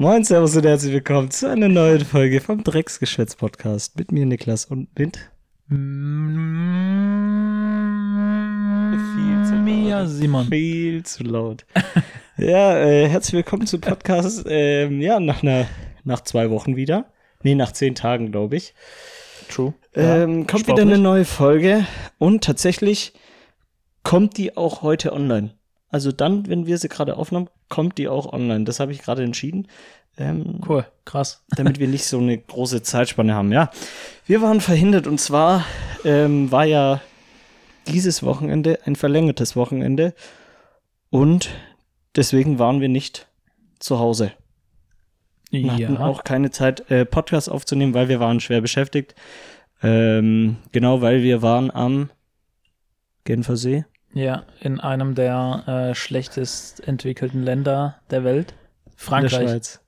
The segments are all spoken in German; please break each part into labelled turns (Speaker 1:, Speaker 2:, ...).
Speaker 1: Moin, Servus und herzlich willkommen zu einer neuen Folge vom Drecksgeschwätz-Podcast mit mir, Niklas und mit
Speaker 2: Viel zu Mia Simon.
Speaker 1: viel zu laut. ja, äh, herzlich willkommen zum Podcast. Ähm, ja, nach einer, nach zwei Wochen wieder. Nee, nach zehn Tagen, glaube ich.
Speaker 2: True.
Speaker 1: Ähm, kommt wieder eine neue Folge und tatsächlich kommt die auch heute online. Also dann, wenn wir sie gerade aufnehmen, kommt die auch online. Das habe ich gerade entschieden. Ähm,
Speaker 2: Cool, krass.
Speaker 1: damit wir nicht so eine große Zeitspanne haben. Ja, wir waren verhindert und zwar ähm, war ja dieses Wochenende ein verlängertes Wochenende und deswegen waren wir nicht zu Hause. Wir hatten
Speaker 2: Ja,
Speaker 1: auch keine Zeit, äh, Podcast aufzunehmen, weil wir waren schwer beschäftigt. Ähm, genau, weil wir waren am Genfersee.
Speaker 2: Ja, in einem der äh, schlechtest entwickelten Länder der Welt.
Speaker 1: In der
Speaker 2: Frankreich.
Speaker 1: Schweiz.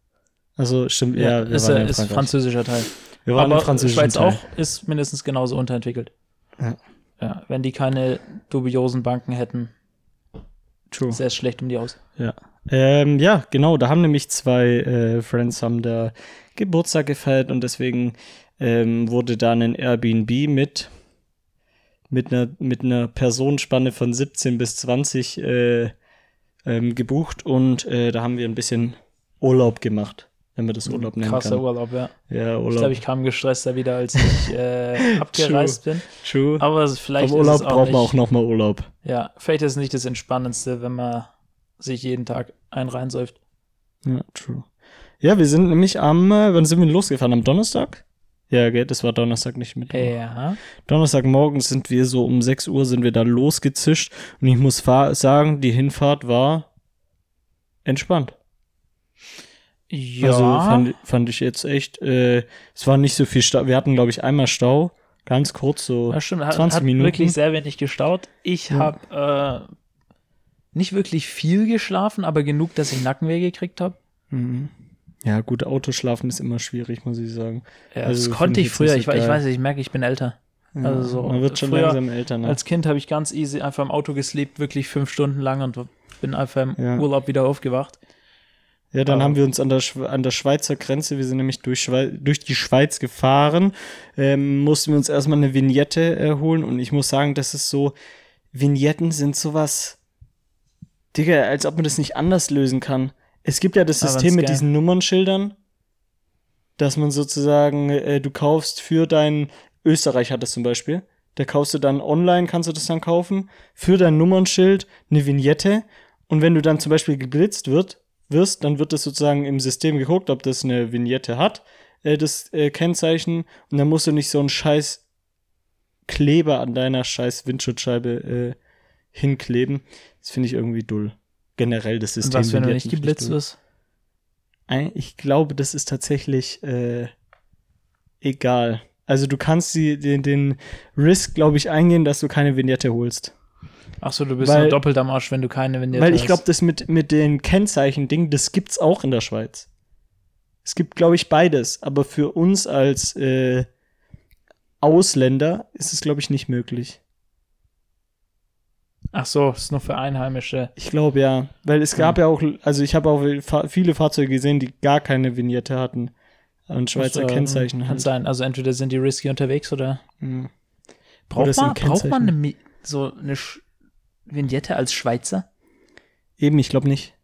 Speaker 1: Also stimmt, ja, wir
Speaker 2: ist,
Speaker 1: in
Speaker 2: ist
Speaker 1: Frankreich.
Speaker 2: französischer Teil.
Speaker 1: Wir waren
Speaker 2: Aber
Speaker 1: im französischen
Speaker 2: Schweiz
Speaker 1: Teil.
Speaker 2: auch ist mindestens genauso unterentwickelt.
Speaker 1: Ja.
Speaker 2: Ja, wenn die keine dubiosen Banken hätten,
Speaker 1: True.
Speaker 2: sähe es schlecht um die aus.
Speaker 1: Ja. Ähm, ja, genau, da haben nämlich zwei äh, Friends haben da Geburtstag gefeiert und deswegen ähm, wurde da ein Airbnb mit mit einer mit einer Personenspanne von 17 bis 20 äh, ähm, gebucht und äh, da haben wir ein bisschen Urlaub gemacht, wenn man das Urlaub nennen
Speaker 2: Krasser
Speaker 1: kann.
Speaker 2: Urlaub, ja.
Speaker 1: Ja,
Speaker 2: Ich
Speaker 1: Urlaub.
Speaker 2: glaube, ich kam gestresster wieder, als ich äh, abgereist bin.
Speaker 1: True.
Speaker 2: Aber vielleicht ist
Speaker 1: Urlaub
Speaker 2: es auch
Speaker 1: braucht
Speaker 2: nicht,
Speaker 1: man auch noch mal Urlaub.
Speaker 2: Ja, vielleicht ist es nicht das Entspannendste, wenn man sich jeden Tag einen reinsäuft.
Speaker 1: Ja, true. Ja, wir sind nämlich am, äh, wann sind wir losgefahren? Am Donnerstag? Ja, gell, das war Donnerstag nicht mit.
Speaker 2: Ja.
Speaker 1: Donnerstagmorgen sind wir so um 6 Uhr sind wir da losgezischt und ich muss sagen, die Hinfahrt war entspannt.
Speaker 2: Ja.
Speaker 1: Also fand, fand ich jetzt echt, äh, es war nicht so viel Stau. Wir hatten, glaube ich, einmal Stau, ganz kurz so.
Speaker 2: ja, stimmt. Hat,
Speaker 1: 20
Speaker 2: hat
Speaker 1: Minuten.
Speaker 2: wirklich sehr wenig gestaut. Ich
Speaker 1: Ja.
Speaker 2: habe äh, nicht wirklich viel geschlafen, aber genug, dass ich Nackenweh gekriegt habe.
Speaker 1: Mhm. Ja, gut, Autoschlafen ist immer schwierig, muss ich sagen.
Speaker 2: Ja,
Speaker 1: Also,
Speaker 2: das konnte
Speaker 1: ich
Speaker 2: ich früher. Ich,
Speaker 1: so
Speaker 2: ich
Speaker 1: geil.
Speaker 2: weiß, ich merke, ich bin älter.
Speaker 1: Ja,
Speaker 2: Also so
Speaker 1: man wird schon langsam älter, ne?
Speaker 2: Als Kind habe ich ganz easy einfach im Auto gesleept, wirklich fünf Stunden lang und bin einfach im
Speaker 1: Ja.
Speaker 2: Urlaub wieder aufgewacht.
Speaker 1: Ja, dann
Speaker 2: Aber-
Speaker 1: haben wir uns an der, Schwe- an der Schweizer Grenze, wir sind nämlich durch, Schwei durch die Schweiz gefahren, ähm, mussten wir uns erstmal eine Vignette äh, holen und ich muss sagen, das ist so, Vignetten sind sowas, Digga, als ob man das nicht anders lösen kann. Es gibt ja das System mit diesen Nummernschildern, dass man sozusagen, äh, du kaufst für dein, Österreich hat das zum Beispiel, da kaufst du dann online, kannst du das dann kaufen, für dein Nummernschild eine Vignette und wenn du dann zum Beispiel geblitzt wird, wirst, dann wird das sozusagen im System geguckt, ob das eine Vignette hat, äh, das äh, Kennzeichen und dann musst du nicht so einen scheiß Kleber an deiner scheiß Windschutzscheibe äh, hinkleben. Das finde ich irgendwie dull. Generell das
Speaker 2: Und
Speaker 1: System.
Speaker 2: was, wenn du nicht geblitzt wirst?
Speaker 1: Ich glaube, das ist tatsächlich äh, egal. Also du kannst die, den, den Risk, glaube ich, eingehen, dass du keine Vignette holst.
Speaker 2: Ach so, du bist
Speaker 1: Weil-
Speaker 2: nur doppelt am Arsch, wenn du keine Vignette
Speaker 1: Weil ich glaube, das mit, mit den Kennzeichen-Ding, das gibt's auch in der Schweiz. Es gibt, glaube ich, beides. Aber für uns als äh, Ausländer ist es, glaube ich, nicht möglich.
Speaker 2: Ach so, ist nur für Einheimische.
Speaker 1: Ich glaube ja. Weil es gab ja auch, also ich habe auch viele Fahrzeuge gesehen, die gar keine Vignette hatten. Und Schweizer
Speaker 2: Das, äh,
Speaker 1: Kennzeichen
Speaker 2: Kann
Speaker 1: halt.
Speaker 2: sein. Also entweder sind die risky unterwegs oder
Speaker 1: Mhm. Oder
Speaker 2: braucht
Speaker 1: sind
Speaker 2: man, braucht man eine, so eine Sch Vignette als Schweizer?
Speaker 1: Eben, ich glaube nicht.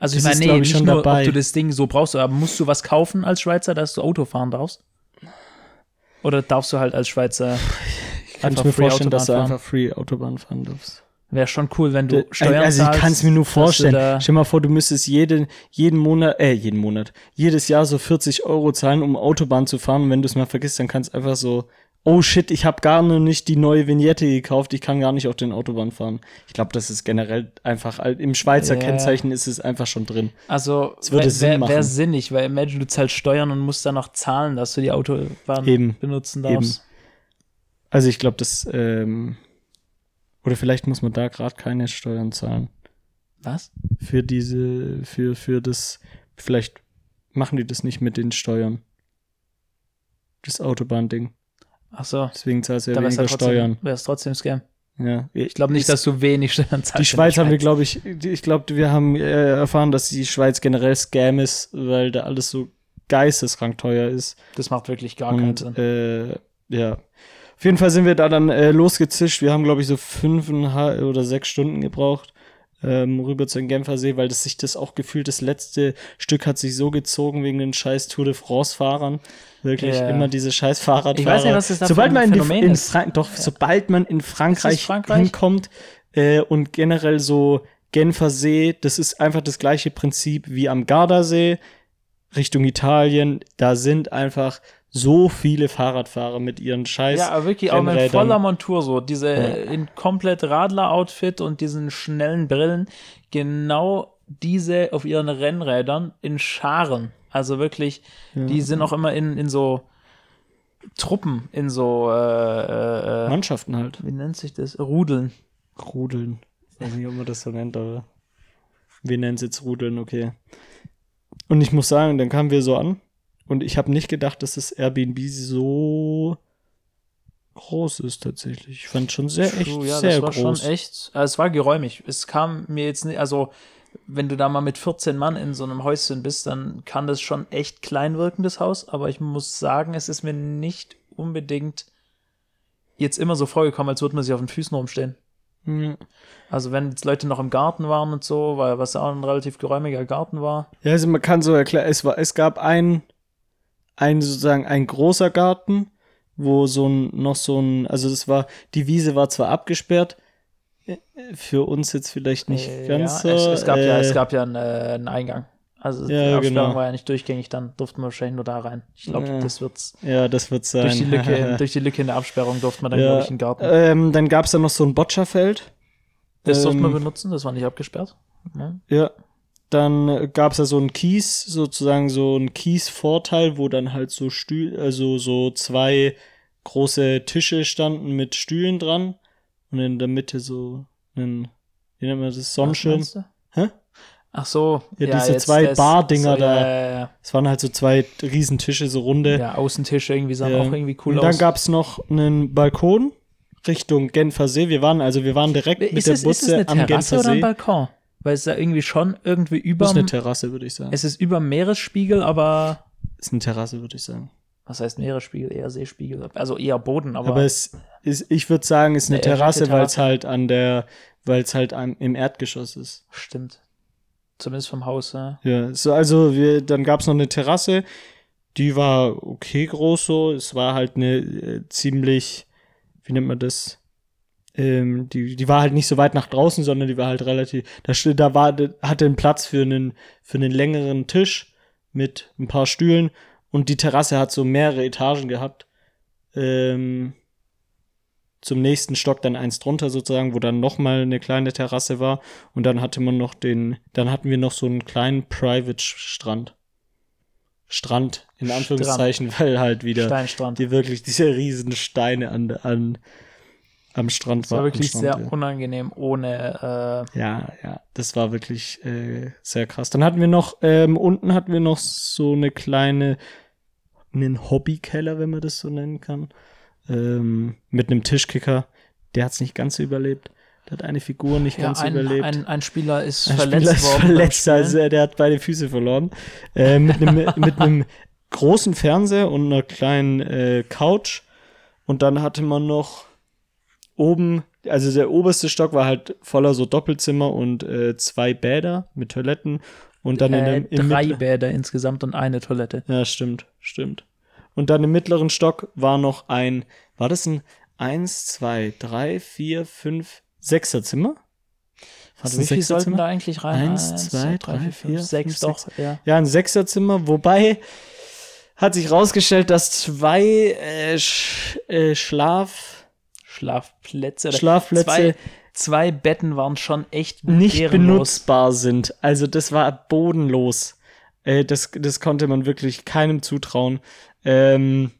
Speaker 2: Also
Speaker 1: Das
Speaker 2: ich meine, nee,
Speaker 1: glaub ich,
Speaker 2: nicht nur,
Speaker 1: dabei.
Speaker 2: ob du das Ding so brauchst, aber musst du was kaufen als Schweizer, dass du Auto fahren darfst? Oder darfst du halt als Schweizer
Speaker 1: Kann ich mir
Speaker 2: free
Speaker 1: vorstellen, dass du einfach free Autobahn fahren darfst.
Speaker 2: Wäre schon cool, wenn du
Speaker 1: D-
Speaker 2: Steuern
Speaker 1: also ich kann es mir nur vorstellen. Stell mal vor, du müsstest jeden, jeden Monat, äh, jeden Monat, jedes Jahr so 40 Euro zahlen, um Autobahn zu fahren. Und wenn du es mal vergisst, dann kannst du einfach so, oh shit, ich habe gar noch nicht die neue Vignette gekauft, ich kann gar nicht auf den Autobahn fahren. Ich glaube, das ist generell einfach, im Schweizer
Speaker 2: Ja.
Speaker 1: Kennzeichen ist es einfach schon drin.
Speaker 2: Also
Speaker 1: Es würde
Speaker 2: wäre
Speaker 1: Sinn
Speaker 2: wär, wär sinnig, weil imagine, du zahlst Steuern und musst dann noch zahlen, dass du die Autobahn
Speaker 1: Eben.
Speaker 2: benutzen darfst.
Speaker 1: Also ich glaube, das, ähm, oder vielleicht muss man da gerade keine Steuern zahlen.
Speaker 2: Was?
Speaker 1: für diese, für, für das, vielleicht machen die das nicht mit den Steuern. Das Autobahnding.
Speaker 2: Ach so,
Speaker 1: Deswegen zahlst du ja
Speaker 2: da
Speaker 1: weniger
Speaker 2: trotzdem,
Speaker 1: Steuern.
Speaker 2: wär's trotzdem Scam.
Speaker 1: Ja.
Speaker 2: Ich glaube nicht, dass du wenig Steuern zahlst.
Speaker 1: Die Schweiz haben wir, glaube ich, ich glaube, wir haben äh, erfahren, dass die Schweiz generell Scam ist, weil da alles so geisteskrank teuer ist.
Speaker 2: Das macht wirklich gar keinen
Speaker 1: Und
Speaker 2: Sinn.
Speaker 1: äh, ja. Auf jeden Fall sind wir da dann äh, losgezischt. Wir haben, glaube ich, so fünfeinhalb oder sechs Stunden gebraucht, ähm, rüber zu den Genfersee, weil das sich das auch gefühlt, das letzte Stück hat sich so gezogen wegen den scheiß Tour de France-Fahrern. Wirklich
Speaker 2: Ja.
Speaker 1: immer diese scheiß Fahrradfahrer.
Speaker 2: Ich weiß nicht, was das da
Speaker 1: sobald
Speaker 2: für ein
Speaker 1: man in,
Speaker 2: Phänomen
Speaker 1: in
Speaker 2: ist.
Speaker 1: Frank doch, sobald man in Frankreich,
Speaker 2: Frankreich?
Speaker 1: hinkommt äh, und generell so Genfer See, das ist einfach das gleiche Prinzip wie am Gardasee Richtung Italien. Da sind einfach so viele Fahrradfahrer mit ihren scheiß
Speaker 2: Ja, aber wirklich auch mit voller Montur so. Diese
Speaker 1: Ja.
Speaker 2: in komplett Radler-Outfit und diesen schnellen Brillen. Genau diese auf ihren Rennrädern in Scharen. Also wirklich, die sind auch immer in, in so Truppen, in so, äh, äh, äh,
Speaker 1: Mannschaften halt.
Speaker 2: wie nennt sich das? Rudeln.
Speaker 1: Rudeln. Ich weiß nicht, ob man das so nennt, aber wir nennen es jetzt Rudeln, okay. Und ich muss sagen, dann kamen wir so an und ich habe nicht gedacht, dass das Airbnb so groß ist tatsächlich. Ich fand schon sehr echt
Speaker 2: ja,
Speaker 1: sehr
Speaker 2: das war
Speaker 1: groß.
Speaker 2: schon echt, also es war geräumig. Es kam mir jetzt nicht, also wenn du da mal mit 14 Mann in so einem Häuschen bist, dann kann das schon echt klein wirken, das Haus. Aber ich muss sagen, es ist mir nicht unbedingt jetzt immer so vorgekommen, als würde man sich auf den Füßen rumstehen.
Speaker 1: Ja.
Speaker 2: Also wenn jetzt Leute noch im Garten waren und so, weil was ja auch ein relativ geräumiger Garten war.
Speaker 1: Ja, also man kann so erklären, es war, es gab ein, ein sozusagen ein großer Garten, wo so ein, noch so ein, also das war, die Wiese war zwar abgesperrt, äh, für uns jetzt vielleicht nicht
Speaker 2: Äh,
Speaker 1: ganz
Speaker 2: ja,
Speaker 1: so.
Speaker 2: es, es gab ja,
Speaker 1: äh,
Speaker 2: es gab ja einen, äh, einen Eingang. Also
Speaker 1: Ja,
Speaker 2: die Absperrung
Speaker 1: genau.
Speaker 2: war ja nicht durchgängig, dann durften wir wahrscheinlich nur da rein. Ich glaube,
Speaker 1: Ja.
Speaker 2: das wird's.
Speaker 1: Ja, das wird sein.
Speaker 2: Durch die, Lücke, durch die Lücke in der Absperrung durfte man dann,
Speaker 1: ja.
Speaker 2: glaube ich, in den Garten.
Speaker 1: ähm, dann gab es da noch so ein Boccia-Feld.
Speaker 2: Das durfte man
Speaker 1: ähm,
Speaker 2: benutzen, das war nicht abgesperrt. Ja.
Speaker 1: Ja. Dann gab es da so einen Kies, sozusagen so einen Kies-Vorteil, wo dann halt so Stühle, also so zwei große Tische standen mit Stühlen dran und in der Mitte so ein, wie nennt man das, Sonnenschirm. Hä?
Speaker 2: Ach so.
Speaker 1: Ja, diese
Speaker 2: jetzt
Speaker 1: zwei Bardinger
Speaker 2: so,
Speaker 1: da.
Speaker 2: Ja, ja, ja.
Speaker 1: Es waren halt so zwei Riesentische, so runde.
Speaker 2: ja, Außentische irgendwie sahen
Speaker 1: Ja.
Speaker 2: auch irgendwie cool
Speaker 1: und dann
Speaker 2: aus.
Speaker 1: gab es noch einen Balkon Richtung Genfer See. Wir waren also, wir waren direkt mit
Speaker 2: ist,
Speaker 1: der
Speaker 2: es, ist es eine
Speaker 1: am Genfer
Speaker 2: oder ein
Speaker 1: See.
Speaker 2: Balkon? Weil es da irgendwie schon irgendwie über.
Speaker 1: ist eine Terrasse, würde ich sagen.
Speaker 2: Es ist über Meeresspiegel, aber.
Speaker 1: ist eine Terrasse, würde ich sagen.
Speaker 2: Was heißt Meeresspiegel? Eher Seespiegel. Also eher Boden, aber.
Speaker 1: Aber, es ist, ich würde sagen, es ist eine
Speaker 2: Eine
Speaker 1: Terrasse, weil es halt an der, weil es halt am, im Erdgeschoss ist.
Speaker 2: stimmt. Zumindest vom Haus, ja.
Speaker 1: Ja, so, also wir, dann gab es noch eine Terrasse, die war okay groß so. Es war halt eine äh, ziemlich, wie nennt man das? Ähm, die, die war halt nicht so weit nach draußen, sondern die war halt relativ, da, da war, hatte einen Platz für einen, für einen längeren Tisch mit ein paar Stühlen und die Terrasse hat so mehrere Etagen gehabt. Ähm, zum nächsten Stock dann eins drunter sozusagen, wo dann noch mal eine kleine Terrasse war und dann hatte man noch den, dann hatten wir noch so einen kleinen Private Strand. Strand in
Speaker 2: Strand.
Speaker 1: Anführungszeichen, weil halt wieder
Speaker 2: Steinstrand.
Speaker 1: die wirklich diese riesen Steine an, an am Strand
Speaker 2: Das war wirklich
Speaker 1: Strand,
Speaker 2: sehr
Speaker 1: ja.
Speaker 2: unangenehm ohne. Äh,
Speaker 1: Ja, ja, das war wirklich äh, sehr krass. Dann hatten wir noch, ähm, unten hatten wir noch so eine kleine, einen Hobbykeller, wenn man das so nennen kann, ähm, mit einem Tischkicker. Der hat es nicht ganz überlebt. Der hat eine Figur nicht
Speaker 2: ja,
Speaker 1: ganz
Speaker 2: ein,
Speaker 1: überlebt.
Speaker 2: ein, ein Spieler ist
Speaker 1: Ein
Speaker 2: verletzt
Speaker 1: Spieler ist
Speaker 2: worden.
Speaker 1: verletzt, also der hat beide Füße verloren. Äh, mit einem mit einem großen Fernseher und einer kleinen äh, Couch. Und dann hatte man noch oben, also der oberste Stock war halt voller so Doppelzimmer und äh, zwei Bäder mit Toiletten. Und dann in
Speaker 2: äh,
Speaker 1: dem, im
Speaker 2: drei Bäder insgesamt und eine Toilette.
Speaker 1: Ja, stimmt, stimmt. Und dann im mittleren Stock war noch ein, war das ein 1, 2, 3, 4, 5, 6er Zimmer?
Speaker 2: Warte, wie viel sollten da eigentlich rein?
Speaker 1: Eins, zwei, drei,
Speaker 2: vier,
Speaker 1: vier,
Speaker 2: sechs,
Speaker 1: fünf,
Speaker 2: doch, ja.
Speaker 1: Ja, ein Sechserzimmer, wobei hat sich rausgestellt, dass zwei äh, Sch äh, Schlaf
Speaker 2: Schlafplätze. oder-
Speaker 1: Schlafplätze
Speaker 2: Zwei, zwei Betten waren schon echt
Speaker 1: nicht
Speaker 2: ehrenlos.
Speaker 1: benutzbar sind. Also das war bodenlos. Äh, das, das konnte man wirklich keinem zutrauen. Ähm,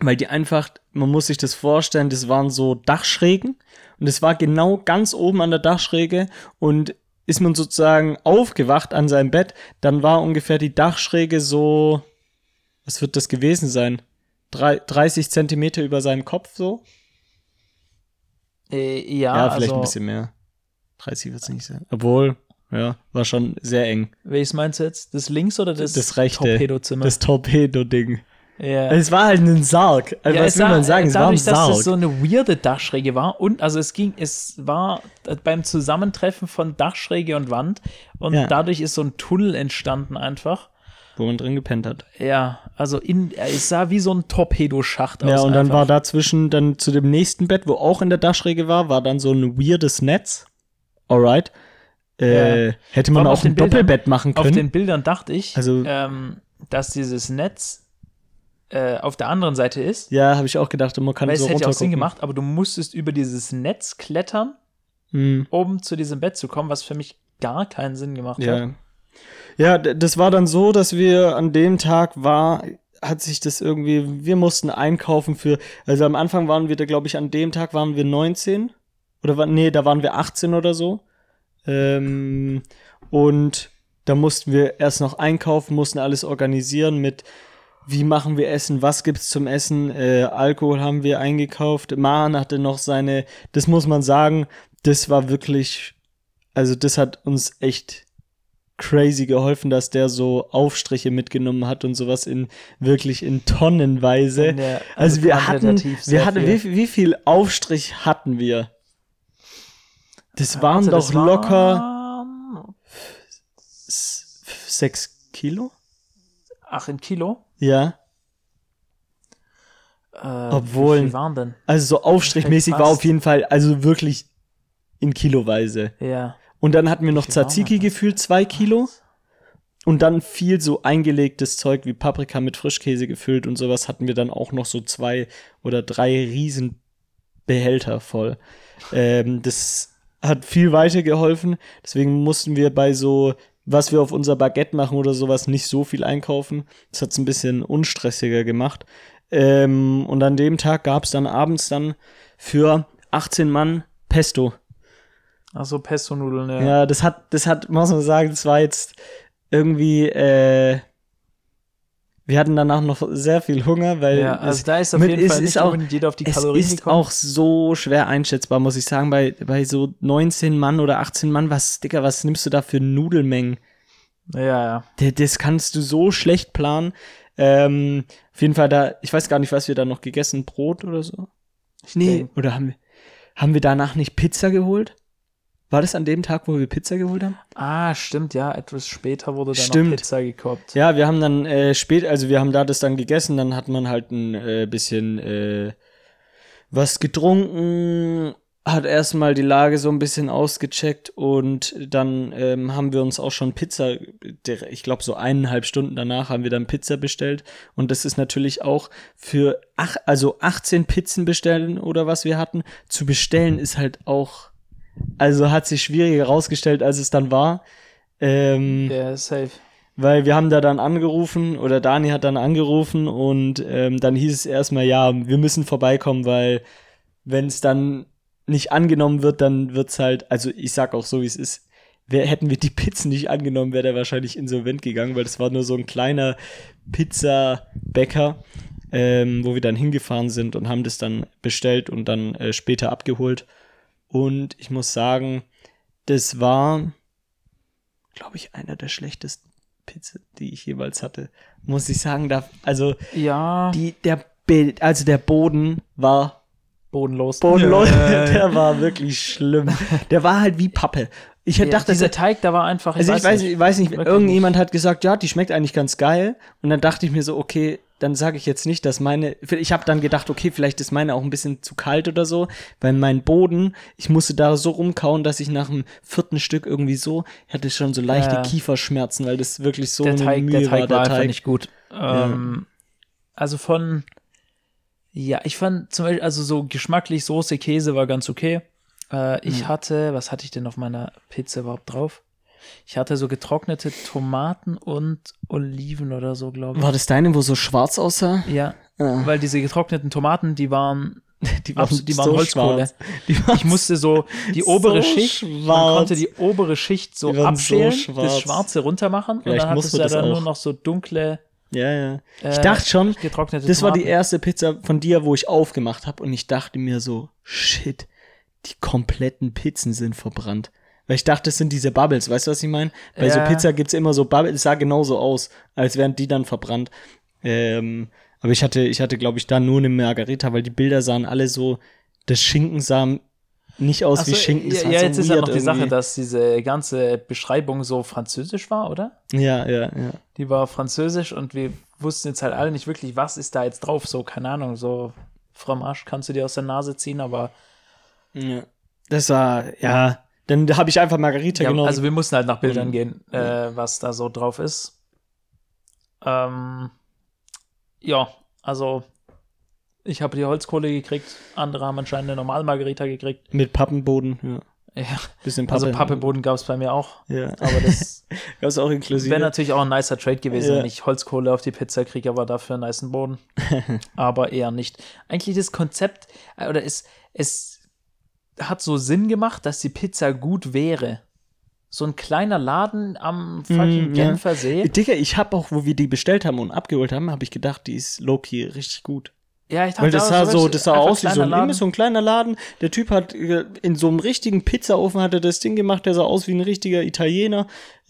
Speaker 1: weil die einfach, man muss sich das vorstellen, das waren so Dachschrägen und es war genau ganz oben an der Dachschräge und ist man sozusagen aufgewacht an seinem Bett, dann war ungefähr die Dachschräge so, was wird das gewesen sein? Drei, 30 Zentimeter über seinem Kopf so.
Speaker 2: Äh, ja,
Speaker 1: Ja, vielleicht
Speaker 2: also,
Speaker 1: ein bisschen mehr. 30 wird es nicht sein. Obwohl, ja, war schon sehr eng.
Speaker 2: welches meinst du jetzt? Das links oder das,
Speaker 1: Das rechte.
Speaker 2: Torpedozimmer?
Speaker 1: Das Torpedo-Ding.
Speaker 2: ja.
Speaker 1: Es war halt ein Sarg. Also,
Speaker 2: Ja,
Speaker 1: was will
Speaker 2: sah-
Speaker 1: man sagen? Es war ein
Speaker 2: dadurch, dass
Speaker 1: Sarg.
Speaker 2: es so eine weirde Dachschräge war und also es ging, es war beim Zusammentreffen von Dachschräge und Wand und
Speaker 1: Ja.
Speaker 2: dadurch ist so ein Tunnel entstanden einfach.
Speaker 1: Wo man drin gepennt hat.
Speaker 2: Ja, also in, es sah wie so ein Torpedoschacht aus.
Speaker 1: Ja, und dann
Speaker 2: einfach.
Speaker 1: war dazwischen, dann zu dem nächsten Bett, wo auch in der Dachschräge war, war dann so ein weirdes Netz. Alright. Äh,
Speaker 2: Ja.
Speaker 1: Hätte man auch
Speaker 2: auf
Speaker 1: ein
Speaker 2: Bildern-
Speaker 1: Doppelbett machen
Speaker 2: Auf
Speaker 1: können.
Speaker 2: den Bildern dachte ich,
Speaker 1: Also-
Speaker 2: ähm, dass dieses Netz äh, auf der anderen Seite ist.
Speaker 1: ja, habe ich auch gedacht, man kann
Speaker 2: Weil
Speaker 1: so
Speaker 2: es hätte ja auch Sinn gemacht, aber du musstest über dieses Netz klettern,
Speaker 1: Hm.
Speaker 2: um zu diesem Bett zu kommen, was für mich gar keinen Sinn gemacht hat.
Speaker 1: Ja. Das war dann so, dass wir an dem Tag war, hat sich das irgendwie, wir mussten einkaufen für, also am Anfang waren wir da, glaube ich, an dem Tag waren wir 19 oder war, nee, da waren wir 18 oder so. Ähm, und da mussten wir erst noch einkaufen, mussten alles organisieren mit, wie machen wir Essen, was gibt's zum Essen, äh, Alkohol haben wir eingekauft, Mahan hatte noch seine, das muss man sagen, das war wirklich, also das hat uns echt crazy geholfen, dass der so Aufstriche mitgenommen hat und sowas in wirklich in Tonnenweise.
Speaker 2: Der-
Speaker 1: also,
Speaker 2: also
Speaker 1: wir hatten, wir hatten,
Speaker 2: viel.
Speaker 1: wie, wie viel Aufstrich hatten wir? Das waren
Speaker 2: Also,
Speaker 1: doch
Speaker 2: das
Speaker 1: locker
Speaker 2: waren-
Speaker 1: sechs Kilo?
Speaker 2: Ach, in Kilo?
Speaker 1: Ja.
Speaker 2: Äh,
Speaker 1: Obwohl-
Speaker 2: Wie viel waren denn?
Speaker 1: Also so aufstrichmäßig war auf jeden Fall, also wirklich in Kiloweise.
Speaker 2: Ja.
Speaker 1: Und dann hatten wir noch Tzatziki gefühlt, zwei Kilo. Und dann viel so eingelegtes Zeug wie Paprika mit Frischkäse gefüllt und sowas hatten wir dann auch noch so zwei oder drei riesen Behälter voll. Ähm, das hat viel weitergeholfen. Deswegen mussten wir bei so, was wir auf unser Baguette machen oder sowas, nicht so viel einkaufen. Das hat es ein bisschen unstressiger gemacht. Ähm, und an dem Tag gab es dann abends dann für 18 Mann Pesto.
Speaker 2: Ach so, Pesto-Nudeln, ja.
Speaker 1: Ja, das hat, das hat, muss man sagen, das war jetzt irgendwie, äh, wir hatten danach noch sehr viel Hunger, weil
Speaker 2: Ja, also
Speaker 1: es,
Speaker 2: da ist auf jeden
Speaker 1: es
Speaker 2: Fall
Speaker 1: ist
Speaker 2: nicht
Speaker 1: auch-
Speaker 2: jeder auf die
Speaker 1: es
Speaker 2: Kalorien
Speaker 1: ist
Speaker 2: gekommen.
Speaker 1: auch so schwer einschätzbar, muss ich sagen, bei, bei so 19 Mann oder 18 Mann, was, Dicker, was nimmst du da für Nudelmengen?
Speaker 2: Ja, ja.
Speaker 1: D- Das kannst du so schlecht planen. Ähm, auf jeden Fall da, ich weiß gar nicht, was wir da noch gegessen, Brot oder so? Nee,
Speaker 2: denk-
Speaker 1: oder haben wir, haben wir danach nicht Pizza geholt? War das an dem Tag, wo wir Pizza geholt haben?
Speaker 2: Ah, stimmt, ja. Etwas später wurde dann
Speaker 1: Stimmt.
Speaker 2: noch Pizza gekauft.
Speaker 1: Ja, wir haben dann äh, spät, also wir haben da das dann gegessen, dann hat man halt ein äh, bisschen äh, was getrunken, hat erstmal die Lage so ein bisschen ausgecheckt und dann ähm, haben wir uns auch schon Pizza, ich glaube so eineinhalb Stunden danach haben wir dann Pizza bestellt und das ist natürlich auch für ach, also 18 Pizzen bestellen oder was wir hatten, zu bestellen ist halt auch, also hat sich schwieriger herausgestellt, als es dann war. Ähm,
Speaker 2: Ja, safe.
Speaker 1: weil wir haben da dann angerufen oder Dani hat dann angerufen und ähm, dann hieß es erstmal, ja, wir müssen vorbeikommen, weil wenn es dann nicht angenommen wird, dann wird's halt, also ich sag auch so, wie es ist, wär, hätten wir die Pizzen nicht angenommen, wäre der wahrscheinlich insolvent gegangen, weil das war nur so ein kleiner Pizzabäcker, ähm, wo wir dann hingefahren sind und haben das dann bestellt und dann äh, später abgeholt. Und ich muss sagen, das war, glaube ich, einer der schlechtesten Pizza, die ich jeweils hatte. Muss ich sagen, da, also
Speaker 2: Ja,
Speaker 1: die, der, Be also der Boden war
Speaker 2: bodenlos.
Speaker 1: bodenlos.
Speaker 2: Ja,
Speaker 1: Der war wirklich schlimm. Der war halt wie Pappe. Ich
Speaker 2: ja,
Speaker 1: dachte,
Speaker 2: dieser Teig, da war einfach.
Speaker 1: also ich weiß, nicht, ich weiß nicht, irgendjemand hat gesagt, ja, die schmeckt eigentlich ganz geil. Und dann dachte ich mir so, okay, dann sage ich jetzt nicht, dass meine, ich habe dann gedacht, okay, vielleicht ist meine auch ein bisschen zu kalt oder so, weil mein Boden, ich musste da so rumkauen, dass ich nach dem vierten Stück irgendwie so, ich hatte schon so leichte
Speaker 2: Ja.
Speaker 1: Kieferschmerzen, weil das wirklich so
Speaker 2: der
Speaker 1: eine
Speaker 2: Teig,
Speaker 1: Mühe
Speaker 2: der Teig war, einfach nicht gut.
Speaker 1: Ja.
Speaker 2: Ähm, Also von, ja, ich fand zum Beispiel, also so geschmacklich Soße, Käse war ganz okay. Äh, ich
Speaker 1: Mhm.
Speaker 2: hatte, was hatte ich denn auf meiner Pizza überhaupt drauf? Ich hatte so getrocknete Tomaten und Oliven oder so, glaube ich.
Speaker 1: War das deine, wo so schwarz aussah?
Speaker 2: Ja,
Speaker 1: Ah.
Speaker 2: weil diese getrockneten Tomaten, die waren,
Speaker 1: Die
Speaker 2: Abs- die waren Holzkohle.
Speaker 1: schwarz. Die waren
Speaker 2: ich musste so die obere
Speaker 1: So
Speaker 2: Schicht, man
Speaker 1: schwarz.
Speaker 2: konnte die obere Schicht so
Speaker 1: waren so
Speaker 2: abschälen,
Speaker 1: schwarz.
Speaker 2: das Schwarze runtermachen und
Speaker 1: Vielleicht
Speaker 2: dann
Speaker 1: muss
Speaker 2: hattest du
Speaker 1: man
Speaker 2: ja dann nur
Speaker 1: auch.
Speaker 2: noch so dunkle
Speaker 1: Ja, ja. Ich
Speaker 2: äh,
Speaker 1: dachte schon,
Speaker 2: getrocknete
Speaker 1: das war die
Speaker 2: Tomaten.
Speaker 1: erste Pizza von dir, wo ich aufgemacht habe und ich dachte mir so, shit, die kompletten Pizzen sind verbrannt. Weil ich dachte, das sind diese Bubbles, weißt du, was ich meine? Bei so
Speaker 2: Ja.
Speaker 1: Pizza gibt's immer so Bubbles, es sah genauso aus, als wären die dann verbrannt. Ähm, aber ich hatte, ich hatte, glaube ich, da nur eine Margarita, weil die Bilder sahen alle so, das Schinken sah nicht aus
Speaker 2: Ach
Speaker 1: wie
Speaker 2: so,
Speaker 1: Schinken.
Speaker 2: ja, ja,
Speaker 1: so
Speaker 2: jetzt ist ja noch die Sache, dass diese ganze Beschreibung so französisch war, oder?
Speaker 1: Ja, ja, ja.
Speaker 2: Die war französisch und wir wussten jetzt halt alle nicht wirklich, was ist da jetzt drauf. So, keine Ahnung, so Fromage kannst du dir aus der Nase ziehen, aber
Speaker 1: ja. Das war, ja, dann habe ich einfach Margarita
Speaker 2: ja,
Speaker 1: genommen.
Speaker 2: also wir mussten halt nach Bildern
Speaker 1: Mhm.
Speaker 2: gehen, äh, was da so drauf ist. Ähm, ja, also ich habe die Holzkohle gekriegt, andere haben anscheinend eine normale Margarita gekriegt.
Speaker 1: Mit Pappenboden, ja.
Speaker 2: Ja,
Speaker 1: Bisschen Pappe.
Speaker 2: also Pappeboden gab es bei mir auch,
Speaker 1: Ja,
Speaker 2: aber das
Speaker 1: gab's auch inklusive.
Speaker 2: Wäre natürlich auch ein nicer Trade gewesen,
Speaker 1: Ja.
Speaker 2: wenn ich Holzkohle auf die Pizza kriege, aber dafür einen nicen Boden. aber eher nicht. Eigentlich das Konzept, äh, oder es, es hat so Sinn gemacht, dass die Pizza gut wäre. So ein kleiner Laden am fucking
Speaker 1: Mm, ja.
Speaker 2: Genfer See.
Speaker 1: Digga, ich habe auch, wo wir die bestellt haben und abgeholt haben, habe ich gedacht, die ist low-key richtig gut.
Speaker 2: Ja, ich dachte,
Speaker 1: Weil das sah so, das sah aus wie so ein,
Speaker 2: Laden.
Speaker 1: So ein kleiner Laden. Der Typ hat äh, in so einem richtigen Pizzaofen hat er das Ding gemacht, der sah aus wie ein richtiger Italiener.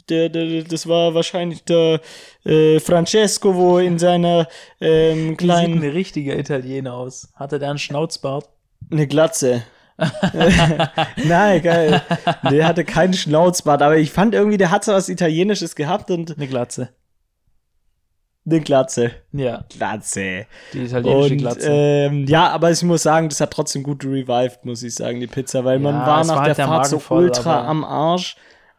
Speaker 1: Der, der, das war wahrscheinlich der äh, Francesco, wo in seiner ähm,
Speaker 2: Wie sieht
Speaker 1: kleinen
Speaker 2: ein richtiger Italiener aus? Hatte der einen Schnauzbart?
Speaker 1: eine Glatze. Nein, geil. Der hatte keinen Schnauzbart, aber ich fand irgendwie, der hat so was Italienisches gehabt und
Speaker 2: Eine Glatze.
Speaker 1: eine Glatze.
Speaker 2: Ja,
Speaker 1: Glatze.
Speaker 2: die italienische
Speaker 1: Und
Speaker 2: Glatze.
Speaker 1: ähm, ja, aber ich muss sagen, das hat trotzdem gut revived, muss ich sagen, die Pizza, weil man
Speaker 2: Ja,
Speaker 1: war
Speaker 2: es
Speaker 1: nach
Speaker 2: war
Speaker 1: der
Speaker 2: halt der
Speaker 1: Fahrt so
Speaker 2: voll,
Speaker 1: ultra am Arsch.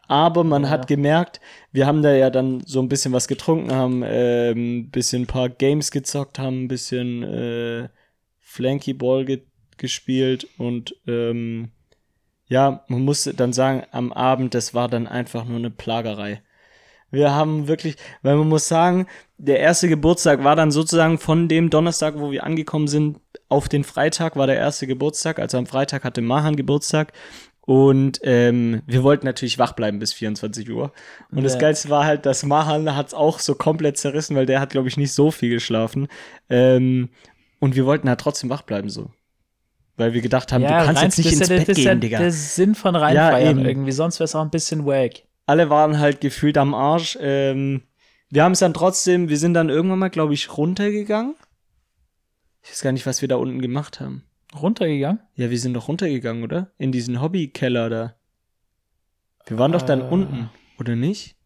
Speaker 1: Aber man
Speaker 2: Ja.
Speaker 1: hat gemerkt, wir haben da ja dann so ein bisschen was getrunken, haben ähm, ein bisschen ein paar Games gezockt, haben ein bisschen äh, Flanky Ball ge gespielt und ähm, ja, man musste dann sagen, am Abend, das war dann einfach nur eine Plagerei. Wir haben wirklich, weil man muss sagen, der erste Geburtstag war dann sozusagen von dem Donnerstag, wo wir angekommen sind, auf den Freitag war der erste Geburtstag. Also am Freitag hatte Mahan Geburtstag. Und ähm, wir wollten natürlich wach bleiben bis 24 Uhr. Und das
Speaker 2: Ja.
Speaker 1: Geilste war halt, dass Mahan hat es auch so komplett zerrissen, weil der hat, glaube ich, nicht so viel geschlafen. Ähm, und wir wollten halt trotzdem wach bleiben so. Weil wir gedacht haben, du kannst jetzt nicht
Speaker 2: das ist
Speaker 1: ins
Speaker 2: ja,
Speaker 1: Bett
Speaker 2: das ist
Speaker 1: gehen,
Speaker 2: ja
Speaker 1: Digga.
Speaker 2: der Sinn von reinfeiern
Speaker 1: eben.
Speaker 2: irgendwie, sonst wäre es auch ein bisschen wack.
Speaker 1: alle waren halt gefühlt am Arsch. Ähm, wir haben es dann trotzdem, wir sind dann irgendwann mal, glaube ich, runtergegangen. Ich weiß gar nicht, was wir da unten gemacht haben.
Speaker 2: Runtergegangen?
Speaker 1: Ja, wir sind doch runtergegangen, oder? In diesen Hobbykeller da. Wir waren doch dann
Speaker 2: Äh.
Speaker 1: unten, oder nicht?